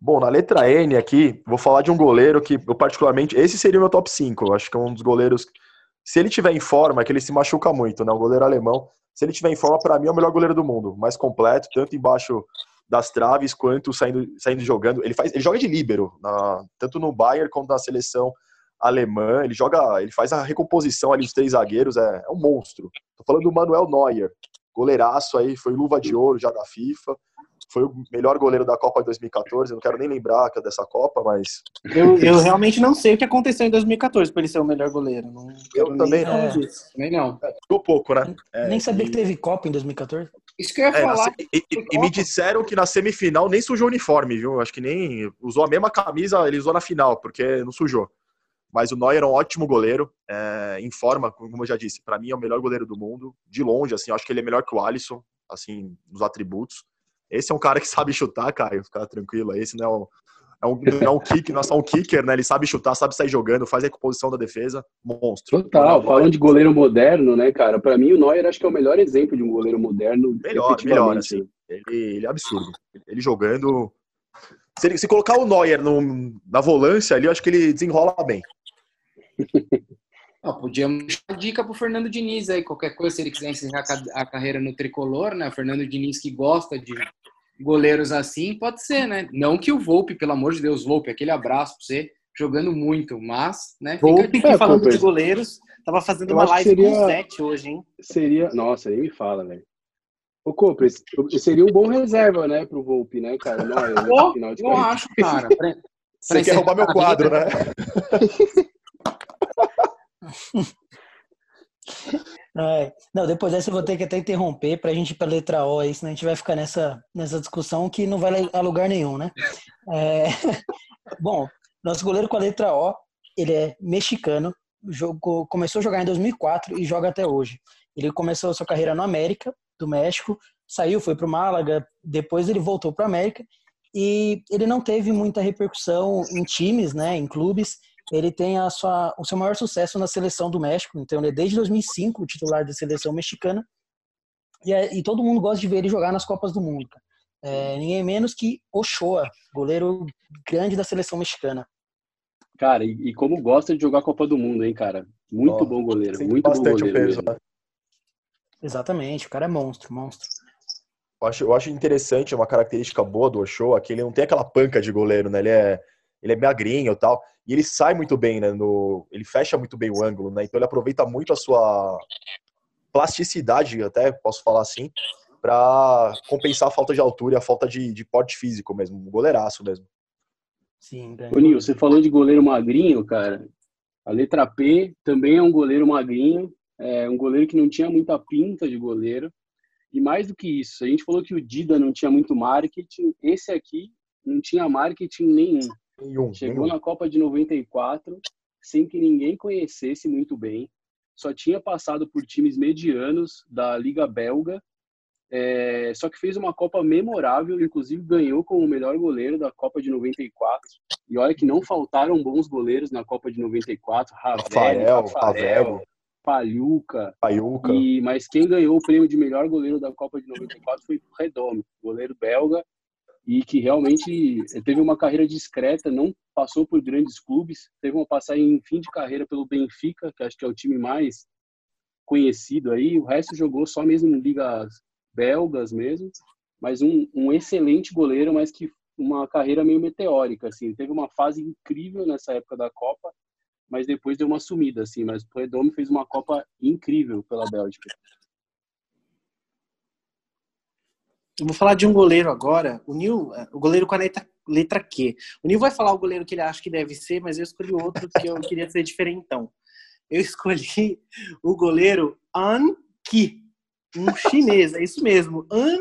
Bom, na letra N aqui, vou falar de um goleiro que eu particularmente, esse seria o meu top 5. Eu acho que é um dos goleiros se ele tiver em forma, que ele se machuca muito, né? O goleiro alemão, se ele tiver em forma, para mim é o melhor goleiro do mundo, mais completo, tanto embaixo das traves quanto saindo, saindo jogando. Ele faz, ele joga de líbero, na, tanto no Bayern quanto na seleção alemã. Ele joga, ele faz a recomposição ali dos três zagueiros, é, é um monstro. Tô falando do Manuel Neuer, goleiraço aí, foi luva de ouro já da FIFA foi o melhor goleiro da Copa de 2014. Eu não quero nem lembrar é dessa Copa, mas. Eu, eu realmente não sei o que aconteceu em 2014 para ele ser o melhor goleiro. Não eu também não. É, nem não. É, ficou pouco, né? É, nem sabia e... que teve Copa em 2014. Isso que eu ia é, falar. E, e, e, me disseram que na semifinal nem sujou o uniforme, viu? Acho que nem usou a mesma camisa, ele usou na final, porque não sujou. Mas o Neuer é um ótimo goleiro, é, em forma, como eu já disse. Para mim é o melhor goleiro do mundo, de longe. Assim, acho que ele é melhor que o Alisson, assim, nos atributos. Esse é um cara que sabe chutar, Caio, fica tranquilo. Esse não é um, é um, não é um kick, não é só um kicker, né? Ele sabe chutar, sabe sair jogando, faz a recomposição da defesa, monstro. Total, falando de goleiro moderno, né, cara? Para mim, o Neuer acho que é o melhor exemplo de um goleiro moderno. Melhor, melhor, assim. Ele, ele, é absurdo. Ele jogando. Se, ele, se colocar o Neuer no, na volância ali, eu acho que ele desenrola bem. Ah, podíamos dar dica pro Fernando Diniz aí, qualquer coisa, se ele quiser encerrar a carreira no tricolor, né? O Fernando Diniz que gosta de goleiros assim, pode ser, né? Não que o Volpe, pelo amor de Deus, Volpe, aquele abraço pra você, jogando muito, mas, né? Volpe, é, falando de goleiros, tava fazendo uma live seria, com sete hoje, hein? Seria, nossa, aí me fala, velho. Ô, Cooper, seria um bom reserva, né, pro Volpe, né, cara? Não, é, Pô, final de eu acho, cara. Pra, você quer roubar meu quadro, né? É. Não, depois dessa eu vou ter que até interromper para a gente ir para a letra O aí, senão a gente vai ficar nessa, nessa discussão que não vai a lugar nenhum, né? É... Bom, nosso goleiro com a letra O, ele é mexicano, jogou, começou a jogar em 2004 e joga até hoje. Ele começou a sua carreira no América, do México, saiu, foi para o Málaga, depois ele voltou para o América e ele não teve muita repercussão em times, né, em clubes, ele tem a sua, o seu maior sucesso na seleção do México. Então, ele é desde 2005 o titular da seleção mexicana. E, é, e todo mundo gosta de ver ele jogar nas Copas do Mundo. É, ninguém menos que Ochoa, goleiro grande da seleção mexicana. Cara, e, e, como gosta de jogar a Copa do Mundo, hein, cara? Muito oh, bom goleiro, muito bom goleiro. Peso, né? Exatamente, o cara é monstro, monstro. Eu acho, eu acho interessante, uma característica boa do Ochoa, que ele não tem aquela panca de goleiro, né? Ele é, ele é magrinho e tal. E ele sai muito bem, né? No, ele fecha muito bem o ângulo, né? Então ele aproveita muito a sua plasticidade, até posso falar assim, para compensar a falta de altura e a falta de, de porte físico mesmo, um goleiraço mesmo. Sim, Nil, você falou de goleiro magrinho, cara. A letra P também é um goleiro magrinho, é um goleiro que não tinha muita pinta de goleiro. E mais do que isso, a gente falou que o Dida não tinha muito marketing, esse aqui não tinha marketing nenhum. Nenhum, Chegou nenhum. na Copa de 94 sem que ninguém conhecesse muito bem. Só tinha passado por times medianos da Liga Belga. É, só que fez uma Copa memorável, inclusive ganhou como o melhor goleiro da Copa de 94. E olha que não faltaram bons goleiros na Copa de 94. Ravel, Rafael, Rafael Palhuca. Palhuca. E, mas quem ganhou o prêmio de melhor goleiro da Copa de 94 foi o Redondo, goleiro belga, e que realmente teve uma carreira discreta, não passou por grandes clubes, teve uma passagem em fim de carreira pelo Benfica, que acho que é o time mais conhecido aí, o resto jogou só mesmo em ligas belgas mesmo, mas um, um excelente goleiro, mas que uma carreira meio meteórica, assim, teve uma fase incrível nessa época da Copa, mas depois deu uma sumida, assim, mas o Predome fez uma Copa incrível pela Bélgica. Eu vou falar de um goleiro agora, o Nil, o goleiro com a letra, letra Q. O Nil vai falar o goleiro que ele acha que deve ser, mas eu escolhi outro que eu queria ser diferentão. Eu escolhi o goleiro An um chinês, é isso mesmo, An.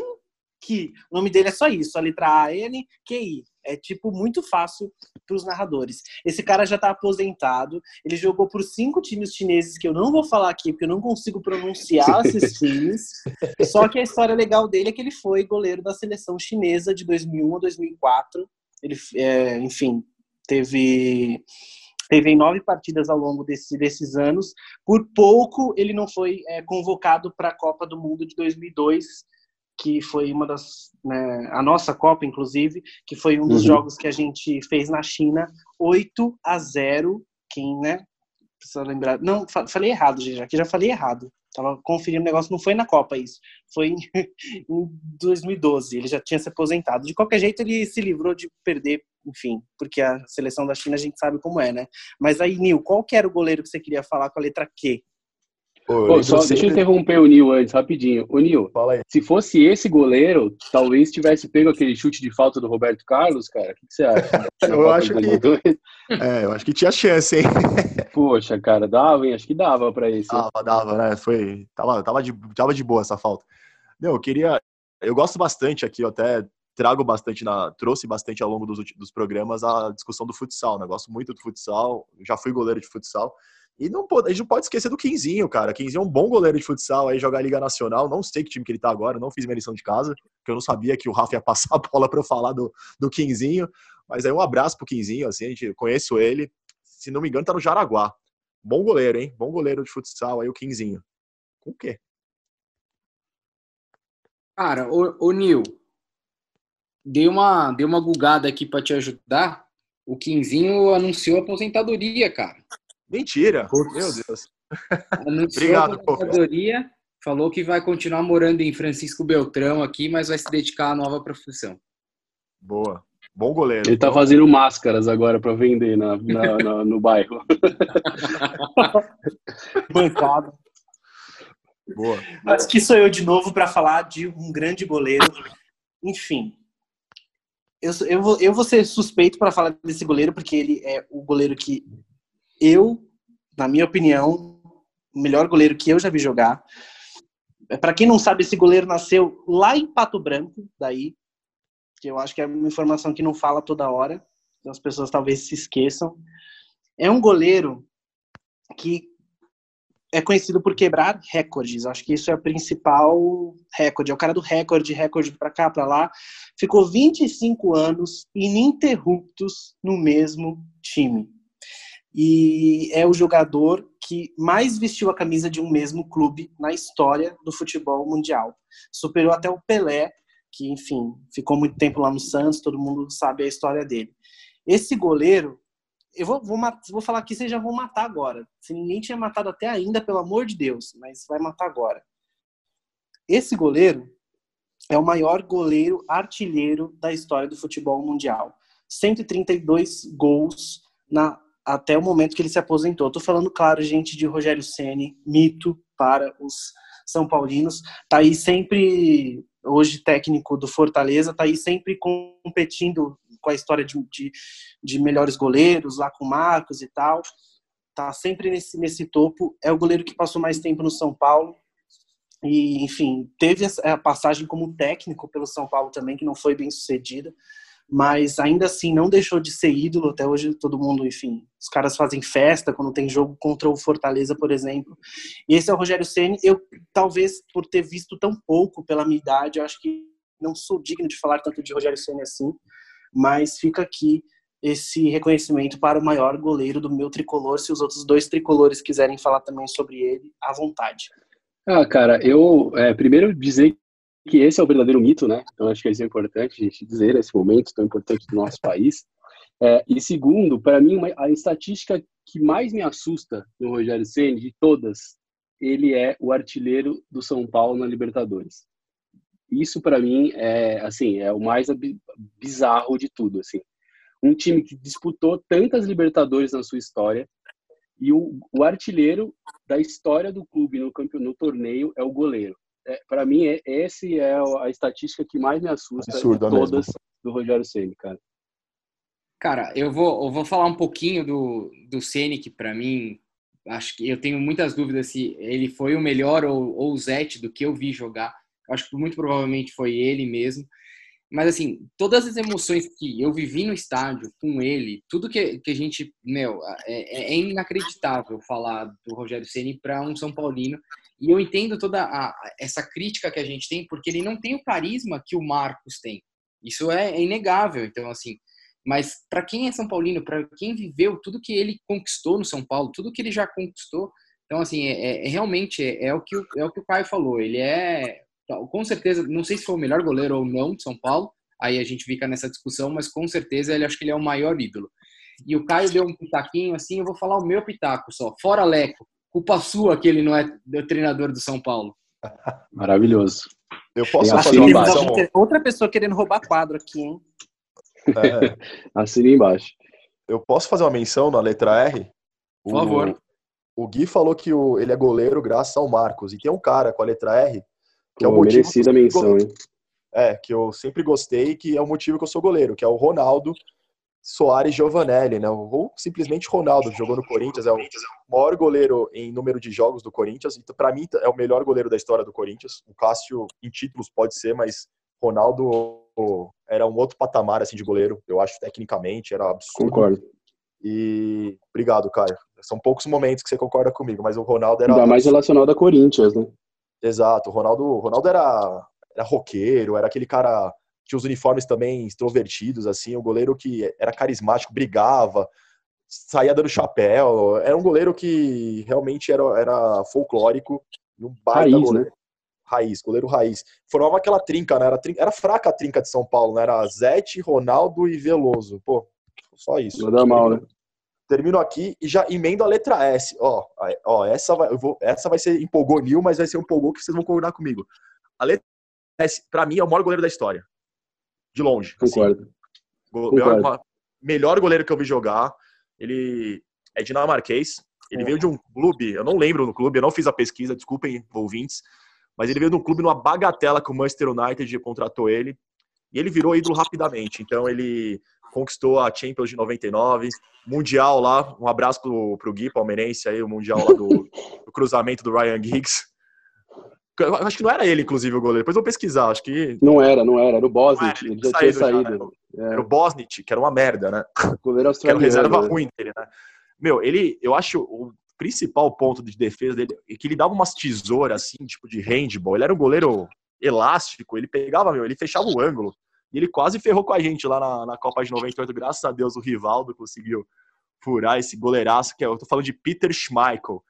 O nome dele é só isso, a letra A, N, Q, I. É tipo muito fácil para os narradores. Esse cara já está aposentado. Ele jogou por cinco times chineses que eu não vou falar aqui porque eu não consigo pronunciar esses times. Só que a história legal dele é que ele foi goleiro da seleção chinesa de 2001 a 2004. Ele, é, enfim, teve teve nove partidas ao longo desse, desses anos. Por pouco ele não foi é, convocado para a Copa do Mundo de 2002 que foi uma das né, a nossa Copa inclusive que foi um dos uhum. jogos que a gente fez na China 8 a 0 quem né precisa lembrar. Não falei errado gente aqui já falei errado. Tava conferindo o negócio não foi na Copa isso foi em, em 2012 ele já tinha se aposentado. De qualquer jeito ele se livrou de perder enfim porque a seleção da China a gente sabe como é né. Mas aí Nil qual que era o goleiro que você queria falar com a letra Q Pô, só, deixa eu interromper o Nil antes, rapidinho. O Nil, se fosse esse goleiro, talvez tivesse pego aquele chute de falta do Roberto Carlos, cara. O que, que você acha? eu acho que. É, eu acho que tinha chance, hein? Poxa, cara, dava, hein? Acho que dava pra esse. Dava, dava, né? Foi. Tava, tava, de, tava de boa essa falta. Não, eu queria. Eu gosto bastante aqui, eu até trago bastante na trouxe bastante ao longo dos, dos programas a discussão do futsal, né? Gosto muito do futsal, já fui goleiro de futsal. E não pode, a gente não pode esquecer do Quinzinho, cara. Quinzinho é um bom goleiro de futsal aí, jogar Liga Nacional. Não sei que time que ele tá agora, não fiz minha lição de casa, porque eu não sabia que o Rafa ia passar a bola para eu falar do, do Quinzinho. Mas aí um abraço pro Quinzinho, assim, a gente conheço ele. Se não me engano, tá no Jaraguá. Bom goleiro, hein? Bom goleiro de futsal aí, o Quinzinho. Com o quê? Cara, o, o Nil, dei uma, dei uma bugada aqui para te ajudar. O Quinzinho anunciou aposentadoria, cara. Mentira! Putz. Meu Deus. Obrigado, aposentadoria, falou que vai continuar morando em Francisco Beltrão aqui, mas vai se dedicar à nova profissão. Boa. Bom goleiro. Ele tá fazendo máscaras agora para vender na, na, na, no bairro. Bancada. Boa. Mas que sou eu de novo para falar de um grande goleiro. Enfim, eu, eu, vou, eu vou ser suspeito para falar desse goleiro, porque ele é o goleiro que eu, na minha opinião, o melhor goleiro que eu já vi jogar. É, Para quem não sabe, esse goleiro nasceu lá em Pato Branco, daí, que eu acho que é uma informação que não fala toda hora, então as pessoas talvez se esqueçam. É um goleiro que é conhecido por quebrar recordes. Acho que isso é o principal recorde. É o cara do recorde, recorde para cá, para lá. Ficou 25 anos ininterruptos no mesmo time e é o jogador que mais vestiu a camisa de um mesmo clube na história do futebol mundial. Superou até o Pelé, que, enfim, ficou muito tempo lá no Santos, todo mundo sabe a história dele. Esse goleiro, eu vou, vou, vou falar aqui, vocês já vão matar agora. Se ninguém tinha matado até ainda, pelo amor de Deus, mas vai matar agora. Esse goleiro é o maior goleiro artilheiro da história do futebol mundial. 132 gols na até o momento que ele se aposentou. Estou falando, claro, gente, de Rogério Ceni, mito para os São Paulinos. Tá aí sempre, hoje técnico do Fortaleza, tá aí sempre competindo com a história de, de, de melhores goleiros, lá com Marcos e tal. Tá sempre nesse, nesse topo. É o goleiro que passou mais tempo no São Paulo. E, enfim, teve a passagem como técnico pelo São Paulo também, que não foi bem sucedida mas ainda assim não deixou de ser ídolo. Até hoje todo mundo, enfim, os caras fazem festa quando tem jogo contra o Fortaleza, por exemplo. E esse é o Rogério Ceni. Eu talvez por ter visto tão pouco pela minha idade, eu acho que não sou digno de falar tanto de Rogério Ceni assim, mas fica aqui esse reconhecimento para o maior goleiro do meu tricolor. Se os outros dois tricolores quiserem falar também sobre ele, à vontade. Ah, cara, eu é, primeiro dizer que esse é o verdadeiro mito, né? Então acho que isso é importante a gente dizer nesse momento tão importante do nosso país. É, e segundo, para mim, uma, a estatística que mais me assusta no Rogério Ceni de todas, ele é o artilheiro do São Paulo na Libertadores. Isso para mim é assim é o mais bizarro de tudo, assim. Um time que disputou tantas Libertadores na sua história e o, o artilheiro da história do clube no, no torneio é o goleiro é, para mim, é, esse é a estatística que mais me assusta Absurdo, de todas mesmo. do Rogério Ceni, cara. Cara, eu vou, eu vou falar um pouquinho do, do Ceni, que para mim, acho que eu tenho muitas dúvidas se ele foi o melhor ou, ou o Zete do que eu vi jogar. Acho que muito provavelmente foi ele mesmo. Mas, assim, todas as emoções que eu vivi no estádio com ele, tudo que, que a gente, meu, é, é inacreditável falar do Rogério Ceni para um São Paulino. E eu entendo toda a, essa crítica que a gente tem, porque ele não tem o carisma que o Marcos tem. Isso é, é inegável. Então, assim, mas para quem é São Paulino, para quem viveu tudo que ele conquistou no São Paulo, tudo que ele já conquistou, então, assim, é, é, é realmente é, é, o que o, é o que o Caio falou. Ele é com certeza, não sei se foi o melhor goleiro ou não de São Paulo, aí a gente fica nessa discussão, mas com certeza ele acho que ele é o maior ídolo. E o Caio deu um pitaquinho assim, eu vou falar o meu pitaco só. Fora Leco, culpa sua que ele não é o treinador do São Paulo. Maravilhoso. Eu posso fazer uma menção? Outra pessoa querendo roubar quadro aqui, hein? É. Assine embaixo. Eu posso fazer uma menção na letra R? Por favor. O Gui falou que o, ele é goleiro graças ao Marcos. E tem um cara com a letra R que Pô, é o motivo merecida menção, hein? É, que eu sempre gostei, que é o motivo que eu sou goleiro, que é o Ronaldo Soares Giovanelli, né? Ou simplesmente Ronaldo, que jogou no Corinthians, é o maior goleiro em número de jogos do Corinthians. Então, para mim, é o melhor goleiro da história do Corinthians. O Cássio, em títulos, pode ser, mas Ronaldo era um outro patamar assim de goleiro, eu acho tecnicamente, era absurdo. Concordo. E obrigado, Caio. São poucos momentos que você concorda comigo, mas o Ronaldo era Ainda mais relacionado a Corinthians, né? Exato, o Ronaldo, o Ronaldo era, era roqueiro, era aquele cara tinha os uniformes também extrovertidos, assim, um goleiro que era carismático, brigava, saía dando chapéu, era um goleiro que realmente era, era folclórico, um baita raiz, goleiro. Né? Raiz, goleiro raiz. Formava aquela trinca, né? Era, era fraca a trinca de São Paulo, né? Era Zete, Ronaldo e Veloso. Pô, só isso. Não dá mal, né? termino aqui e já emendo a letra S. Ó, ó essa, vai, vou, essa vai ser empolgou Nil, mas vai ser um empolgou que vocês vão concordar comigo. A letra S, pra mim, é o maior goleiro da história. De longe. Assim. Concordo. Assim. Concordo. Melhor, goleiro que eu vi jogar. Ele é dinamarquês. Ele é. veio de um clube, eu não lembro no clube, eu não fiz a pesquisa, desculpem, ouvintes. Mas ele veio de um clube numa bagatela que o Manchester United contratou ele. E ele virou ídolo rapidamente. Então ele conquistou a Champions de 99, Mundial lá, um abraço pro, pro Gui Palmeirense aí, o Mundial lá do, do cruzamento do Ryan Giggs. Eu acho que não era ele, inclusive, o goleiro. Depois eu vou pesquisar, acho que... Não era, não era. Era o Bosnich, ele já tinha saído. Já, né? é. Era o Bosnich, que era uma merda, né? O goleiro australiano. Que era reserva né? ruim dele, né? Meu, ele... Eu acho o principal ponto de defesa dele é que ele dava umas tesouras, assim, tipo de handball. Ele era um goleiro elástico, ele pegava, meu, ele fechava o ângulo. E ele quase ferrou com a gente lá na, na Copa de 98. Graças a Deus, o Rivaldo conseguiu furar esse goleiraço, que é, eu tô falando de Peter Schmeichel,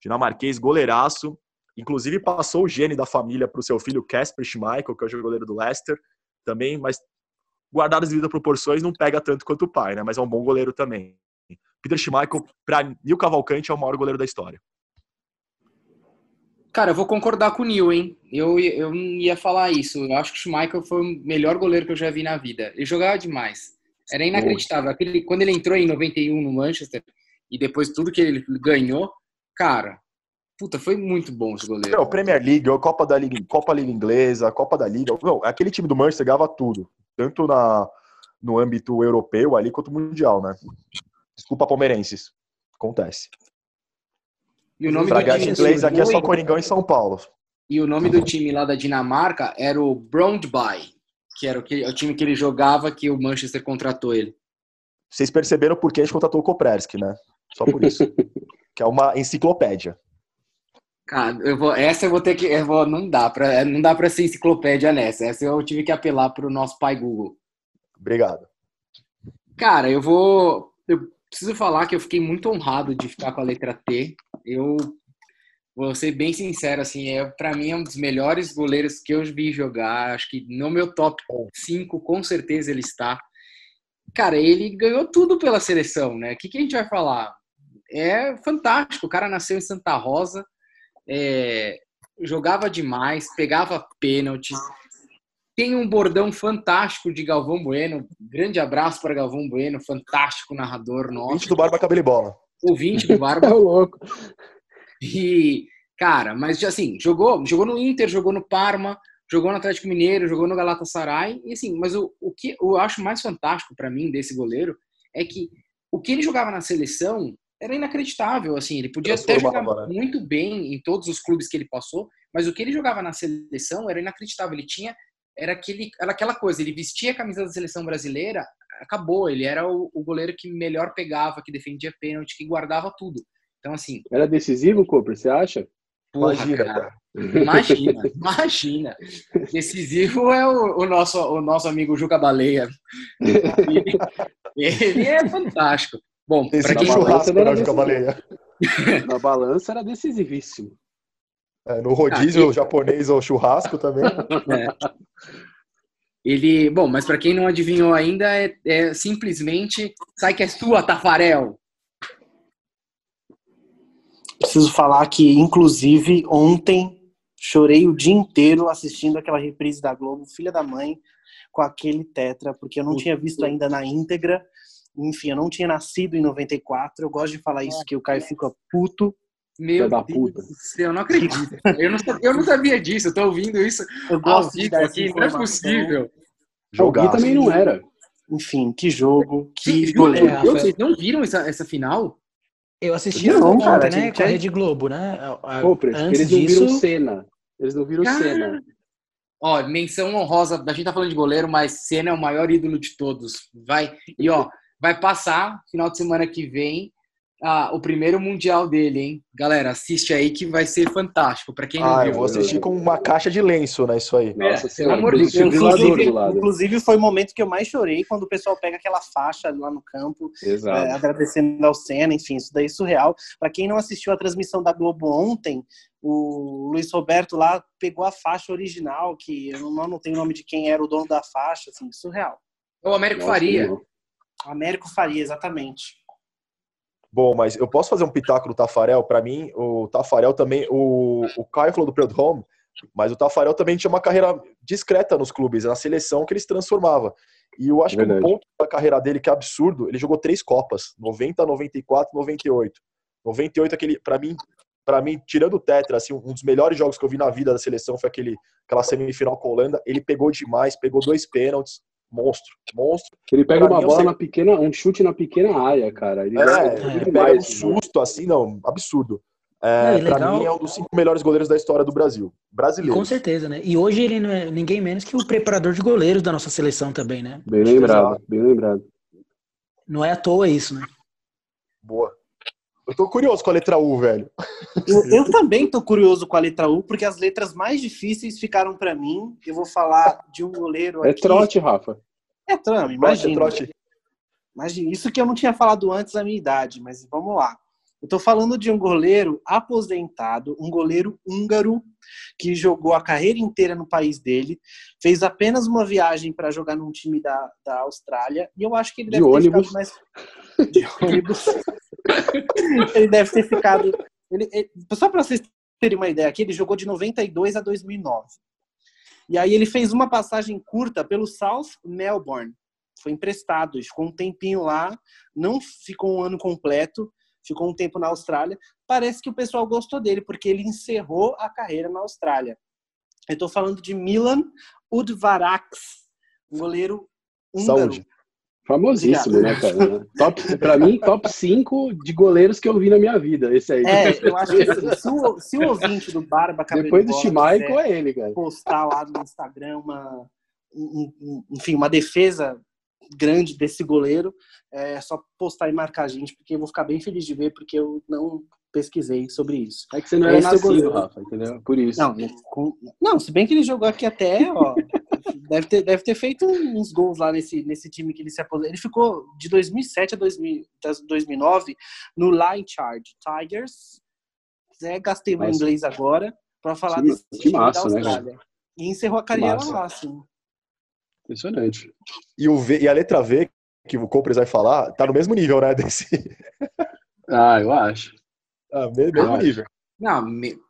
dinamarquês, goleiraço. Inclusive passou o gene da família para o seu filho Casper Schmeichel, que é o goleiro do Leicester, também, mas guardado as devidas proporções, não pega tanto quanto o pai, né? Mas é um bom goleiro também. Peter Schmeichel, para Nil Cavalcante, é o maior goleiro da história. Cara, eu vou concordar com o Neil, hein? Eu, eu ia falar isso. Eu acho que o Schmeichel foi o melhor goleiro que eu já vi na vida. Ele jogava demais. Era inacreditável. Aquele, quando ele entrou em 91 no Manchester e depois tudo que ele ganhou, cara, puta, foi muito bom esse goleiro. Não, Premier League, a Copa da Liga, Copa Liga Inglesa, a Copa da Liga. Não, aquele time do Manchester ganhava tudo. Tanto na, no âmbito europeu ali quanto mundial, né? Desculpa, palmeirenses. Acontece. E o nome pra do time inglês aqui é só Coringão em São Paulo. E o nome do time lá da Dinamarca era o Brondby, que era o, que, o time que ele jogava que o Manchester contratou ele. Vocês perceberam por que a gente contratou o Kopreski, né? Só por isso. que é uma enciclopédia. Cara, eu vou, essa eu vou ter que. Eu vou, não dá para não dá para ser enciclopédia nessa. Essa eu tive que apelar para o nosso pai Google. Obrigado. Cara, eu vou. Eu preciso falar que eu fiquei muito honrado de ficar com a letra T. Eu vou ser bem sincero, assim, é, para mim é um dos melhores goleiros que eu vi jogar. Acho que no meu top 5, com certeza ele está. Cara, ele ganhou tudo pela seleção, né? O que, que a gente vai falar? É fantástico. O cara nasceu em Santa Rosa, é, jogava demais, pegava pênalti. Tem um bordão fantástico de Galvão Bueno. Grande abraço para Galvão Bueno, fantástico narrador nosso. Ouvinte do Barba Cabelo e Bola. Ouvinte do Barba. é louco. E, cara, mas assim, jogou, jogou no Inter, jogou no Parma, jogou no Atlético Mineiro, jogou no Galatasaray. E assim, mas o, o que eu acho mais fantástico para mim desse goleiro é que o que ele jogava na seleção era inacreditável, assim, ele podia até jogar né? muito bem em todos os clubes que ele passou, mas o que ele jogava na seleção era inacreditável. Ele tinha era aquele era aquela coisa, ele vestia a camisa da seleção brasileira, acabou, ele era o, o goleiro que melhor pegava, que defendia pênalti, que guardava tudo. Então, assim. Era decisivo, Cooper, você acha? Porra, imagina, cara. Imagina, imagina. Decisivo é o, o, nosso, o nosso amigo Juca Baleia. Ele, ele é fantástico. Bom, para quem churrasco era Juca Baleia. Na balança era decisivíssimo. É, no rodízio ah, japonês ou churrasco também. É. Ele, bom, mas para quem não adivinhou ainda, é, é simplesmente sai que é sua, Tafarel. Preciso falar que, inclusive, ontem chorei o dia inteiro assistindo aquela reprise da Globo, Filha da Mãe, com aquele tetra, porque eu não tinha visto ainda na íntegra. Enfim, eu não tinha nascido em 94. Eu gosto de falar isso, que o Caio fica puto. Meu da Deus puta. do céu, eu não acredito. Eu não, eu não sabia disso, eu tô ouvindo isso. Eu gosto de dar aqui, não é possível. Jogar também não era. Enfim, que jogo, que, que goleiro. Vocês não viram essa, essa final? Eu assisti não, ontem, cara, né? Com a Rede Globo, né? Pô, Antes eles não disso... viram cena. Eles não viram cara... cena. Ó, menção honrosa, a gente tá falando de goleiro, mas Senna é o maior ídolo de todos. Vai. E ó, vai passar final de semana que vem ah, o primeiro mundial dele, hein? Galera, assiste aí que vai ser fantástico. Para quem não ah, viu. eu vou assistir com uma caixa de lenço, né? Isso aí. Nossa, é, pelo amor de Deus. Inclusive, inclusive, foi o momento que eu mais chorei quando o pessoal pega aquela faixa lá no campo, é, agradecendo ao Senna, enfim, isso daí é surreal. Para quem não assistiu a transmissão da Globo ontem, o Luiz Roberto lá pegou a faixa original, que eu não, não tenho o nome de quem era o dono da faixa, assim, surreal. O Américo Nossa, Faria. Américo Faria, exatamente. Bom, mas eu posso fazer um pitaco do Tafarel? Para mim, o Tafarel também. O, o Caio falou do Home, mas o Tafarel também tinha uma carreira discreta nos clubes, na seleção que ele se transformava. E eu acho Verdade. que um ponto da carreira dele que é absurdo, ele jogou três Copas: 90, 94, 98. 98, aquele, para mim, para mim, tirando o Tetra, assim, um dos melhores jogos que eu vi na vida da seleção foi aquele, aquela semifinal com a Holanda. Ele pegou demais, pegou dois pênaltis, monstro, monstro. Ele pega pra uma bola na pequena, um chute na pequena área, cara. Ele, é, ele pega um susto, assim, não, absurdo. É, é, pra mim é um dos cinco melhores goleiros da história do Brasil. Brasileiro. Com certeza, né? E hoje ele não é ninguém menos que o preparador de goleiros da nossa seleção também, né? Bem lembrado, bem lembrado. Não é à toa isso, né? Boa. Eu tô curioso com a letra U, velho. Eu, eu também tô curioso com a letra U, porque as letras mais difíceis ficaram para mim. Eu vou falar de um goleiro é aqui. É trote, Rafa. É trote, imagina. É trote. Imagina, isso que eu não tinha falado antes da minha idade, mas vamos lá. Eu tô falando de um goleiro aposentado, um goleiro húngaro que jogou a carreira inteira no país dele, fez apenas uma viagem para jogar num time da, da Austrália, e eu acho que ele deve de ter ônibus. ficado mais. De ônibus. ele deve ter ficado. Ele, ele... Só para vocês terem uma ideia aqui, ele jogou de 92 a 2009. E aí ele fez uma passagem curta pelo South Melbourne. Foi emprestado, ficou um tempinho lá, não ficou um ano completo, ficou um tempo na Austrália. Parece que o pessoal gostou dele, porque ele encerrou a carreira na Austrália. Eu estou falando de Milan Udvaraks, um goleiro húngaro. Saúde. Famosíssimo, né, cara? top, pra mim, top 5 de goleiros que eu vi na minha vida. Esse aí. É, eu acho que assim, se, o, se o ouvinte do Barba Depois do Schmeichel é ele, cara. Postar lá no Instagram uma, um, enfim, uma defesa grande desse goleiro, é só postar e marcar a gente, porque eu vou ficar bem feliz de ver, porque eu não pesquisei sobre isso. É que você não era Esse nascido, Rafa, entendeu? Por isso. Não, com... não, se bem que ele jogou aqui até, ó, deve, ter, deve ter feito uns gols lá nesse, nesse time que ele se aposentou. Ele ficou de 2007 a 2000, 2009 no Line Charge Tigers. É, gastei meu inglês agora para falar desse time massa, da né, Austrália. Né, e encerrou a carreira lá, assim. Impressionante. E, o v, e a letra V, que o Compres vai falar, tá no mesmo nível, né? Desse... ah, eu acho. Ah, mesmo nível. Não,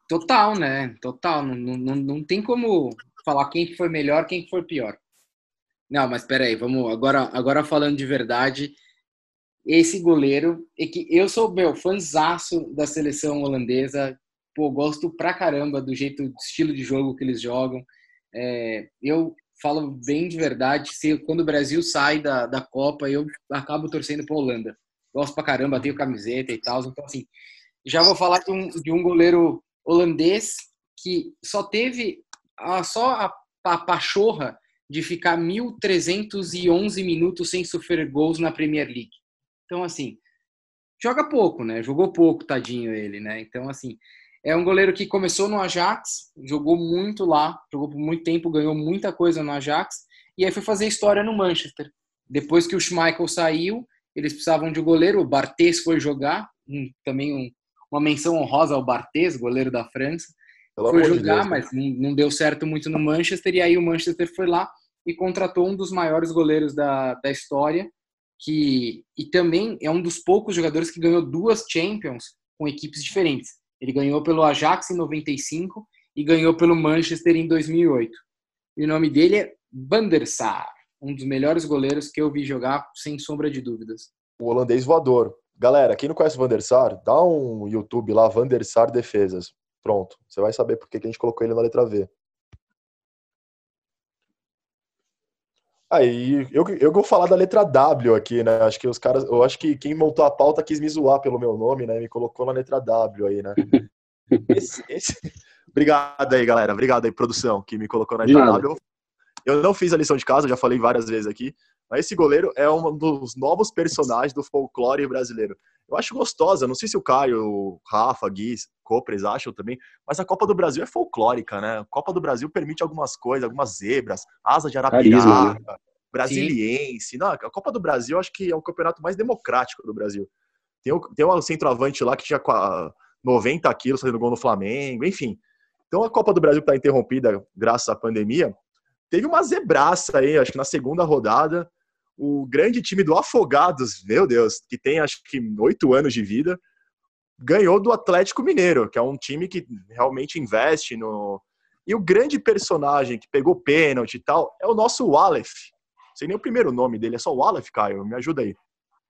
total, né? Total. Não, não, não tem como falar quem foi melhor, quem foi pior. Não, mas peraí, vamos agora, agora falando de verdade. Esse goleiro é que eu sou meu fãzaço da seleção holandesa. Pô, gosto pra caramba do jeito, do estilo de jogo que eles jogam. É, eu falo bem de verdade, se quando o Brasil sai da, da Copa, eu acabo torcendo para Holanda. Gosto pra caramba, tenho camiseta e tal. Então, assim, já vou falar de um, de um goleiro holandês que só teve a, só a, a pachorra de ficar 1.311 minutos sem sofrer gols na Premier League. Então, assim, joga pouco, né? Jogou pouco, tadinho ele, né? Então, assim, é um goleiro que começou no Ajax, jogou muito lá, jogou por muito tempo, ganhou muita coisa no Ajax, e aí foi fazer história no Manchester. Depois que o Schmeichel saiu, eles precisavam de um goleiro, o Barthez foi jogar, um, também um, uma menção honrosa ao Barthez, goleiro da França. Pelo foi jogar, de mas não, não deu certo muito no Manchester, e aí o Manchester foi lá e contratou um dos maiores goleiros da, da história, que e também é um dos poucos jogadores que ganhou duas Champions com equipes diferentes. Ele ganhou pelo Ajax em 95 e ganhou pelo Manchester em 2008. E o nome dele é Van der Sar, um dos melhores goleiros que eu vi jogar, sem sombra de dúvidas. O holandês voador. Galera, quem não conhece o Van der Sar, dá um YouTube lá, Van der Sar Defesas. Pronto, você vai saber por que a gente colocou ele na letra V. Aí, eu, eu vou falar da letra W aqui, né? Acho que os caras, eu acho que quem montou a pauta quis me zoar pelo meu nome, né? Me colocou na letra W aí, né? Esse, esse... Obrigado aí, galera. Obrigado aí, produção, que me colocou na letra W. Eu não fiz a lição de casa, já falei várias vezes aqui, mas esse goleiro é um dos novos personagens do folclore brasileiro. Eu acho gostosa, não sei se o Caio, o Rafa, Gui, Copres acham também, mas a Copa do Brasil é folclórica, né? A Copa do Brasil permite algumas coisas, algumas zebras, asa de arapiraca, Carisma, né? brasiliense. Não, a Copa do Brasil acho que é o campeonato mais democrático do Brasil. Tem, o, tem um centroavante lá que tinha 90 quilos fazendo gol no Flamengo, enfim. Então a Copa do Brasil está interrompida graças à pandemia, teve uma zebraça aí, acho que na segunda rodada, o grande time do Afogados, meu Deus, que tem acho que oito anos de vida, ganhou do Atlético Mineiro, que é um time que realmente investe no. E o grande personagem que pegou pênalti e tal é o nosso Wallef. Não sei nem o primeiro nome dele, é só Wallef, Caio, me ajuda aí.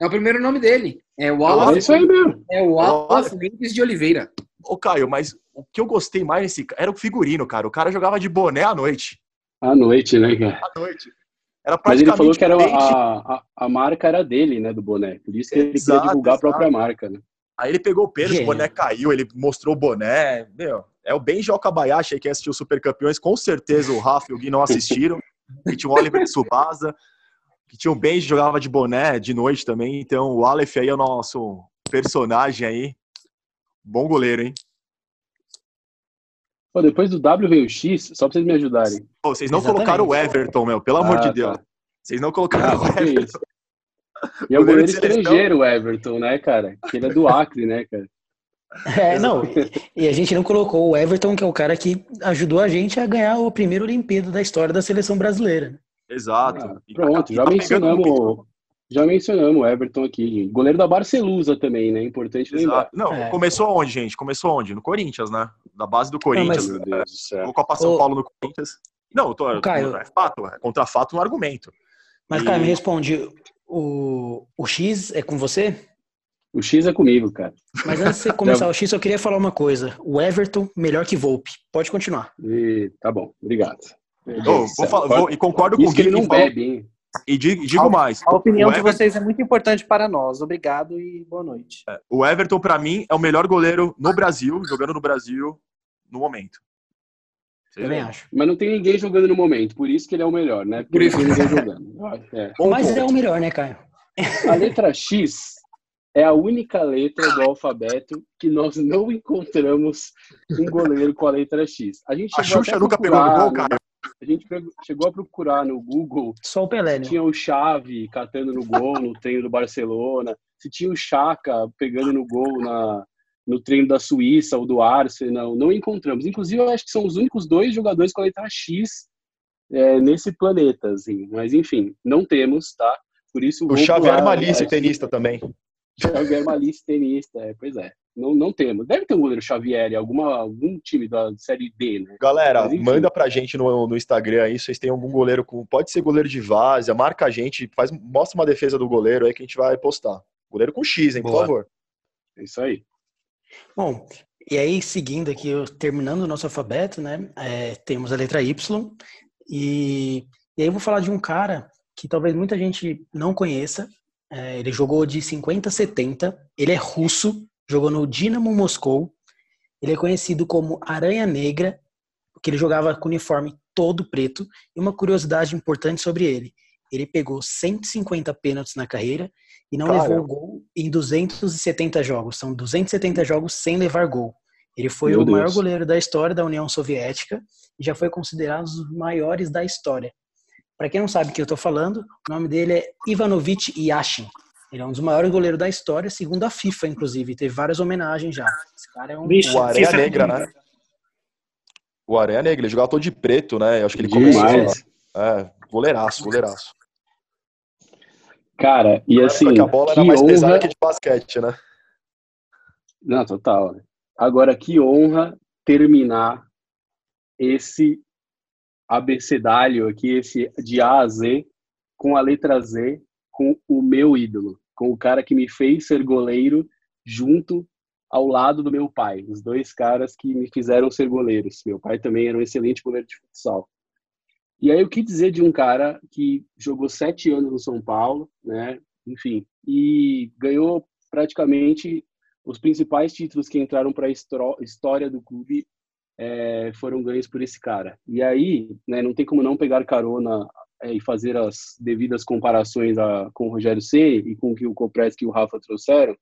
É o primeiro nome dele. É o Wallace. É isso aí mesmo. É o Wallace Mendes de Oliveira. Ô, Caio, mas o que eu gostei mais nesse era o figurino, cara. O cara jogava de boné à noite. À noite, né, cara? À noite. Era Mas ele falou que era a, a, a, marca era dele, né, do boné. Por isso que ele exato, queria divulgar exato. a própria marca, né? Aí ele pegou o pênalti, o boné caiu, ele mostrou o boné. Meu, é o Benji Okabayashi aí que assistiu o Super Campeões. Com certeza o Rafa e o Gui não assistiram. que tinha o Oliver Tsubasa, que tinha o Benji jogava de boné de noite também. Então o Aleph aí é o nosso personagem aí. Bom goleiro, hein? Pô, depois do W veio o X, só pra vocês me ajudarem. Pô, vocês não Exatamente. colocaram o Everton, meu, pelo ah, amor de tá. Deus. Vocês não colocaram ah, o Everton. E é o goleiro estrangeiro, o Everton, né, cara? Que ele é do Acre, né, cara? É, não. E a gente não colocou o Everton, que é o cara que ajudou a gente a ganhar o primeiro Olimpíada da história da seleção brasileira. Exato. Ah, pronto, já tá mencionamos já mencionamos o Everton aqui. Goleiro da Barcelusa também, né? Importante lembrar. Não, é. começou onde, gente? Começou onde? No Corinthians, né? Da base do Corinthians. Não, mas... é, Copa São Paulo no Corinthians. Não, eu tô, Caio... é fato, é contra fato um argumento. Mas, e... Caio, me responde. O, o X é com você? O X é comigo, cara. Mas antes de você começar o X, eu queria falar uma coisa. O Everton, melhor que Volpe. Pode continuar. E, tá bom, obrigado. Oh, vou falar, vou, e concordo com o que ele não bebe, hein? E digo, digo a, mais. A opinião Everton, de vocês é muito importante para nós. Obrigado e boa noite. É, o Everton, para mim, é o melhor goleiro no Brasil, jogando no Brasil no momento. Também acho. Mas não tem ninguém jogando no momento, por isso que ele é o melhor, né? Por isso que ninguém jogando. É. Mas é o melhor, né, Caio? A letra X é a única letra do alfabeto que nós não encontramos um goleiro com a letra X. A gente a Xuxa nunca pegou no gol, cara. A gente chegou a procurar no Google. Só o Pelé. Né? Tinha o Xavi catando no gol no treino do Barcelona. Se tinha o Chaka pegando no gol na, no treino da Suíça ou do Arsenal. Não encontramos. Inclusive, eu acho que são os únicos dois jogadores com a letra X é, nesse planeta. Assim. Mas, enfim, não temos, tá? Por isso. O Xavier Malícia, tenista também. Xavier Malícia, tenista, é, pois é. Não, não temos. Deve ter um goleiro Xavier alguma, algum time da Série D, né? Galera, Mas, manda pra gente no, no Instagram aí, se vocês têm algum goleiro com. Pode ser goleiro de várzea, marca a gente, faz, mostra uma defesa do goleiro aí que a gente vai postar. Goleiro com X, hein, por favor. É isso aí. Bom, e aí, seguindo aqui, terminando o nosso alfabeto, né? É, temos a letra Y. E, e aí eu vou falar de um cara que talvez muita gente não conheça. É, ele jogou de 50 a 70. Ele é russo, jogou no Dinamo Moscou. Ele é conhecido como Aranha Negra, porque ele jogava com uniforme todo preto. E uma curiosidade importante sobre ele: ele pegou 150 pênaltis na carreira e não Cara. levou gol em 270 jogos. São 270 jogos sem levar gol. Ele foi Meu o Deus. maior goleiro da história da União Soviética e já foi considerado um dos maiores da história. Para quem não sabe o que eu estou falando, o nome dele é Ivanovich Yashin. Ele é um dos maiores goleiros da história, segundo a FIFA, inclusive. Teve várias homenagens já. Esse cara é um. Bicho, o Areia Negra, né? O Areia Negra, ele jogava todo de preto, né? Eu acho que ele começou. É, goleiraço, goleiraço. Cara, e assim. Que a bola era mais honra... pesada que de basquete, né? Não, total. Agora, que honra terminar esse abecedário aqui, esse de A a Z, com a letra Z, com o meu ídolo, com o cara que me fez ser goleiro junto ao lado do meu pai, os dois caras que me fizeram ser goleiros. Meu pai também era um excelente goleiro de futsal. E aí o que dizer de um cara que jogou sete anos no São Paulo, né? Enfim, e ganhou praticamente os principais títulos que entraram para a história do clube é, foram ganhos por esse cara. E aí, né, não tem como não pegar carona é, e fazer as devidas comparações a, com o Rogério C e com o que o Copresque e o Rafa trouxeram.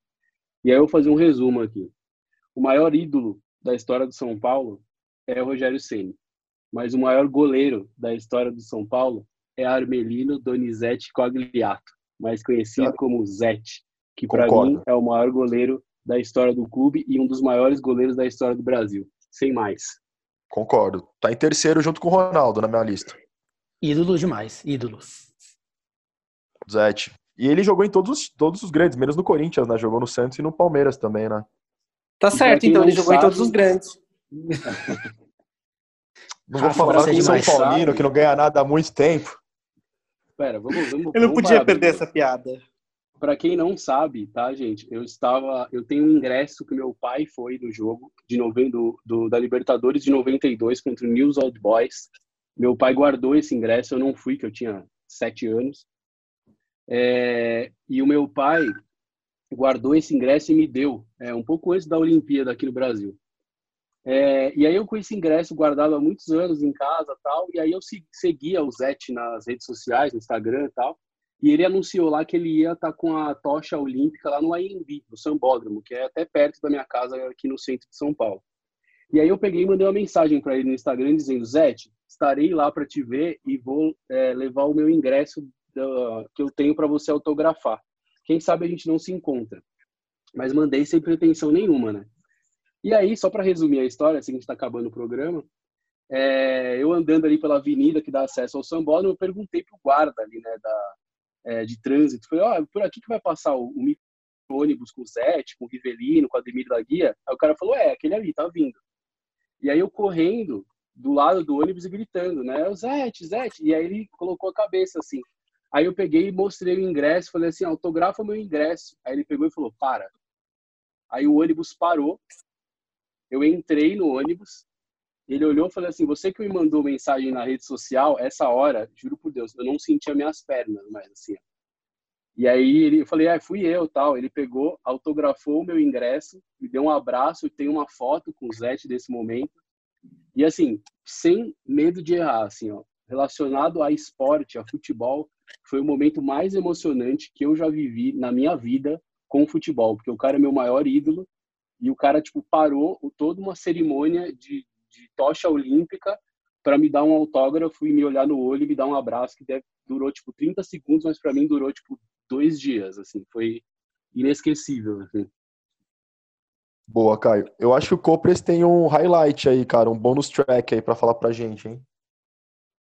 E aí eu vou fazer um resumo aqui. O maior ídolo da história do São Paulo é o Rogério Ceni, mas o maior goleiro da história do São Paulo é Armelino Donizete Cogliato, mais conhecido como Zete, que para mim é o maior goleiro da história do clube e um dos maiores goleiros da história do Brasil sem mais. Concordo. Tá em terceiro junto com o Ronaldo na minha lista. Ídolo demais, ídolo. Zete. E ele jogou em todos, todos os grandes, menos no Corinthians, né? Jogou no Santos e no Palmeiras também, né? Tá certo, então ele jogou sabe... em todos os grandes. não vou falar com o São Paulino, que não ganha nada há muito tempo. Pera, vamos, vamos Eu não podia perder essa piada. Para quem não sabe, tá, gente? Eu estava, eu tenho um ingresso que meu pai foi do jogo de novembro do, da Libertadores de 92 contra o News Old Boys. Meu pai guardou esse ingresso, eu não fui, que eu tinha sete anos. É, e o meu pai guardou esse ingresso e me deu, é, um pouco antes da Olimpíada aqui no Brasil. É, e aí eu com esse ingresso guardado há muitos anos em casa tal, e aí eu seguia o Zete nas redes sociais, no Instagram e tal. E ele anunciou lá que ele ia estar tá com a tocha olímpica lá no AMB, no Sambódromo, que é até perto da minha casa aqui no centro de São Paulo. E aí eu peguei e mandei uma mensagem para ele no Instagram dizendo: Zete, estarei lá para te ver e vou é, levar o meu ingresso do, que eu tenho para você autografar. Quem sabe a gente não se encontra. Mas mandei sem pretensão nenhuma, né? E aí, só para resumir a história, assim, a gente está acabando o programa, é, eu andando ali pela avenida que dá acesso ao Sambódromo, eu perguntei pro guarda ali, né, da, é, de trânsito. Falei, ó, oh, por aqui que vai passar o, o ônibus com o Zete, com o Rivelino, com o Ademir da Guia? Aí o cara falou, é, aquele ali, tá vindo. E aí eu correndo do lado do ônibus e gritando, né, o Zete, Zete. E aí ele colocou a cabeça assim. Aí eu peguei e mostrei o ingresso, falei assim, autografa meu ingresso. Aí ele pegou e falou, para. Aí o ônibus parou, eu entrei no ônibus, ele olhou e falou assim: Você que me mandou mensagem na rede social, essa hora, juro por Deus, eu não sentia minhas pernas, mas assim. E aí ele, eu falei: Ah, fui eu, tal. Ele pegou, autografou o meu ingresso, me deu um abraço tem uma foto com o Zete desse momento. E assim, sem medo de errar, assim, ó, relacionado a esporte, a futebol, foi o momento mais emocionante que eu já vivi na minha vida com o futebol, porque o cara é meu maior ídolo e o cara tipo parou toda uma cerimônia de, de tocha olímpica para me dar um autógrafo e me olhar no olho e me dar um abraço que deve, durou tipo 30 segundos, mas para mim durou tipo dois dias, assim, foi inesquecível, assim. Boa, Caio. Eu acho que o Copres tem um highlight aí, cara, um bônus track aí para falar pra gente, hein?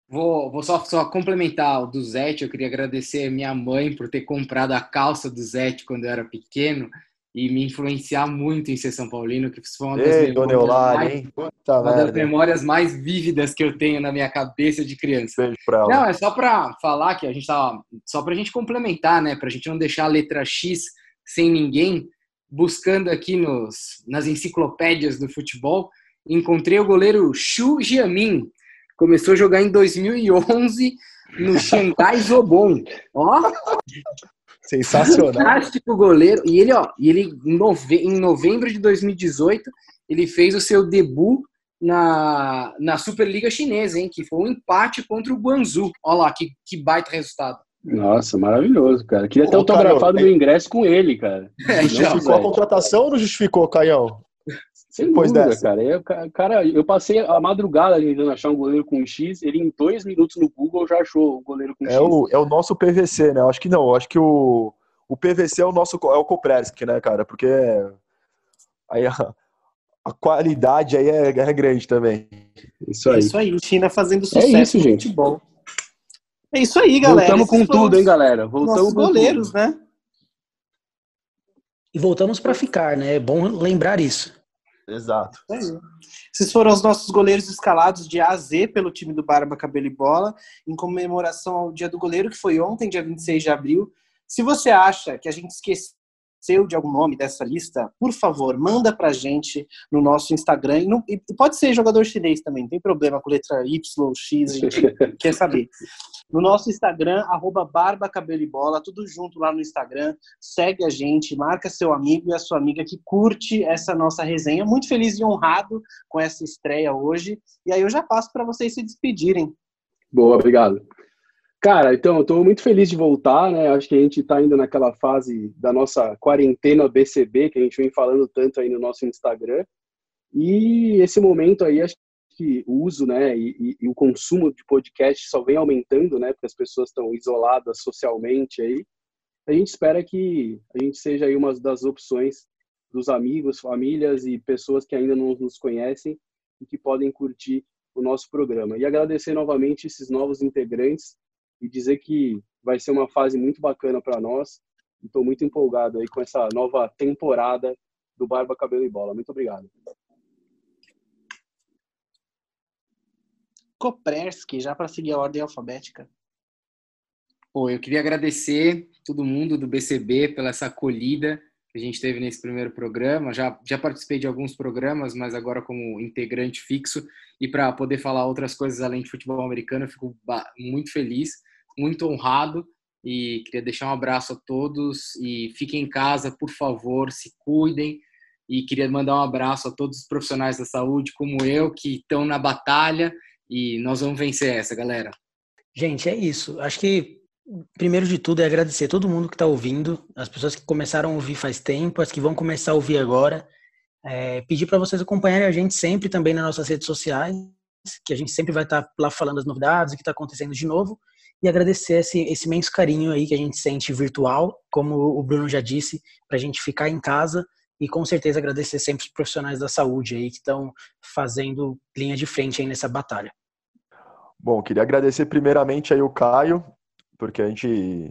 Vou, vou só, só complementar o do Zete. Eu queria agradecer a minha mãe por ter comprado a calça do Zete quando eu era pequeno e me influenciar muito em ser São Paulino, que foi uma das, Ei, memórias, Eulari, mais, uma das memórias mais vívidas que eu tenho na minha cabeça de criança. Beijo pra ela. Não, é só para falar que a gente tava, só para a gente complementar, né, para a gente não deixar a letra X sem ninguém. Buscando aqui nos, nas enciclopédias do futebol, encontrei o goleiro Xu Jiamin, começou a jogar em 2011 no Xangai Zobon. Ó, sensacional. Fantástico goleiro. E ele, ó, ele em novembro de 2018, ele fez o seu debut na, na Superliga Chinesa, hein? Que foi um empate contra o Guangzhou. Olha lá, que, que baita resultado. Nossa, maravilhoso, cara. Queria ter autografado meu ingresso com ele, cara. É, justificou a contratação ou não justificou, Caião? Sem Depois dúvida, dessa. cara. Eu, cara, eu passei a madrugada tentando achar um goleiro com X. Ele, em dois minutos no Google, já achou o goleiro com é X. O, é o nosso PVC, né? Eu acho que não. Eu acho que o, o PVC é o nosso é o Kopreski, né, cara? Porque aí a, a qualidade aí é, é, grande também. Isso aí. É isso aí. China fazendo sucesso. É isso, gente. Bom. É isso aí, galera. Voltamos com tudo, hein, galera? Voltamos com goleiros, tudo. né? E voltamos para ficar, né? É bom lembrar isso. Exato. É Esses foram os nossos goleiros escalados de A a Z pelo time do Barba Cabelo e Bola, em comemoração ao Dia do Goleiro, que foi ontem, dia 26 de abril. Se você acha que a gente esqueceu de algum nome dessa lista, por favor, manda pra gente no nosso Instagram. E, pode ser jogador chinês também, não tem problema com letra Y, X, a gente quer saber. No nosso Instagram, arroba Barba Cabelo e Bola, tudo junto lá no Instagram. Segue a gente, marca seu amigo e a sua amiga que curte essa nossa resenha. Muito feliz e honrado com essa estreia hoje. E aí eu já passo para vocês se despedirem. Boa, obrigado. Cara, então, eu estou muito feliz de voltar, né? Acho que a gente está ainda naquela fase da nossa quarentena BCB, que a gente vem falando tanto aí no nosso Instagram. E esse momento aí, acho que o uso, né, e, e o consumo de podcast só vem aumentando, né? Porque as pessoas estão isoladas socialmente aí. A gente espera que a gente seja aí uma das opções dos amigos, famílias e pessoas que ainda não nos conhecem e que podem curtir o nosso programa. E agradecer novamente esses novos integrantes e dizer que vai ser uma fase muito bacana para nós. Estou muito empolgado aí com essa nova temporada do Barba, Cabelo e Bola. Muito obrigado. Kopreski, já para seguir a ordem alfabética. Pô, eu queria agradecer todo mundo do BCB pela essa acolhida que a gente teve nesse primeiro programa. Já, já participei de alguns programas, mas agora como integrante fixo. E para poder falar outras coisas além de futebol americano, eu fico muito feliz muito honrado e queria deixar um abraço a todos e fiquem em casa, por favor, se cuidem. E queria mandar um abraço a todos os profissionais da saúde, como eu, que estão na batalha e nós vamos vencer essa, galera. Gente, é isso. Acho que primeiro de tudo é agradecer todo mundo que está ouvindo, as pessoas que começaram a ouvir faz tempo, as que vão começar a ouvir agora. É, pedir para vocês acompanharem a gente sempre também nas nossas redes sociais, que a gente sempre vai estar tá lá falando as novidades, o que está acontecendo de novo e agradecer esse, esse imenso carinho aí que a gente sente virtual, como o Bruno já disse, para a gente ficar em casa e com certeza agradecer sempre os profissionais da saúde aí que estão fazendo linha de frente aí nessa batalha. Bom, queria agradecer primeiramente aí o Caio, porque a gente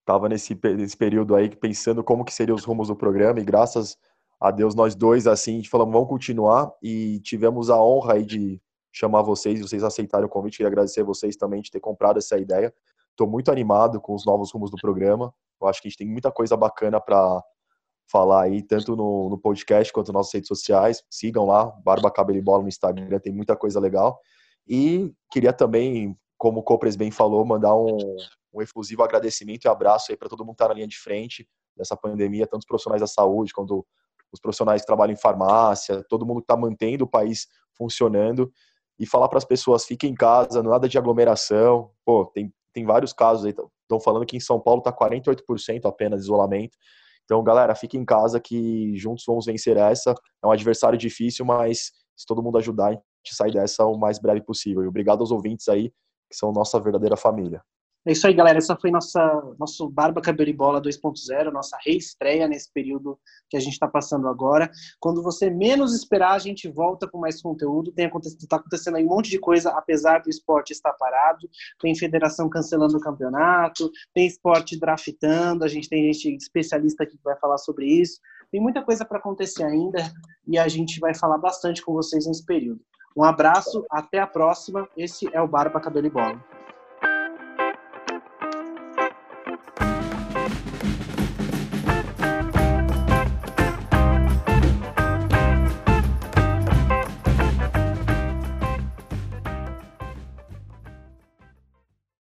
estava nesse, nesse período aí pensando como que seriam os rumos do programa e graças a Deus nós dois assim, a gente falamos vamos continuar e tivemos a honra aí de chamar vocês, vocês aceitaram o convite, queria agradecer a vocês também de ter comprado essa ideia. Estou muito animado com os novos rumos do programa. Eu acho que a gente tem muita coisa bacana para falar aí, tanto no, no, podcast quanto nas nossas redes sociais. Sigam lá, Barba Cabelo e Bola no Instagram, tem muita coisa legal. E queria também, como o Copres bem falou, mandar um, um efusivo agradecimento e abraço aí para todo mundo que está na linha de frente dessa pandemia, tanto os profissionais da saúde quanto os profissionais que trabalham em farmácia, todo mundo que está mantendo o país funcionando e falar para as pessoas fiquem em casa, nada de aglomeração. Pô, tem, tem vários casos aí, estão falando que em São Paulo está 48% apenas de isolamento. Então, galera, fiquem em casa que juntos vamos vencer essa. É um adversário difícil, mas se todo mundo ajudar, a gente sai dessa o mais breve possível. E obrigado aos ouvintes aí, que são nossa verdadeira família. É isso aí, galera. Essa foi nossa nosso Barba Cabelo e Bola 2.0, nossa reestreia nesse período que a gente está passando agora. Quando você menos esperar, a gente volta com mais conteúdo. Tem está acontecendo aí um monte de coisa, apesar do esporte estar parado. Tem federação cancelando o campeonato, tem esporte draftando. A gente tem gente especialista aqui que vai falar sobre isso. Tem muita coisa para acontecer ainda e a gente vai falar bastante com vocês nesse período. Um abraço, até a próxima. Esse é o Barba Cabelo e Bola.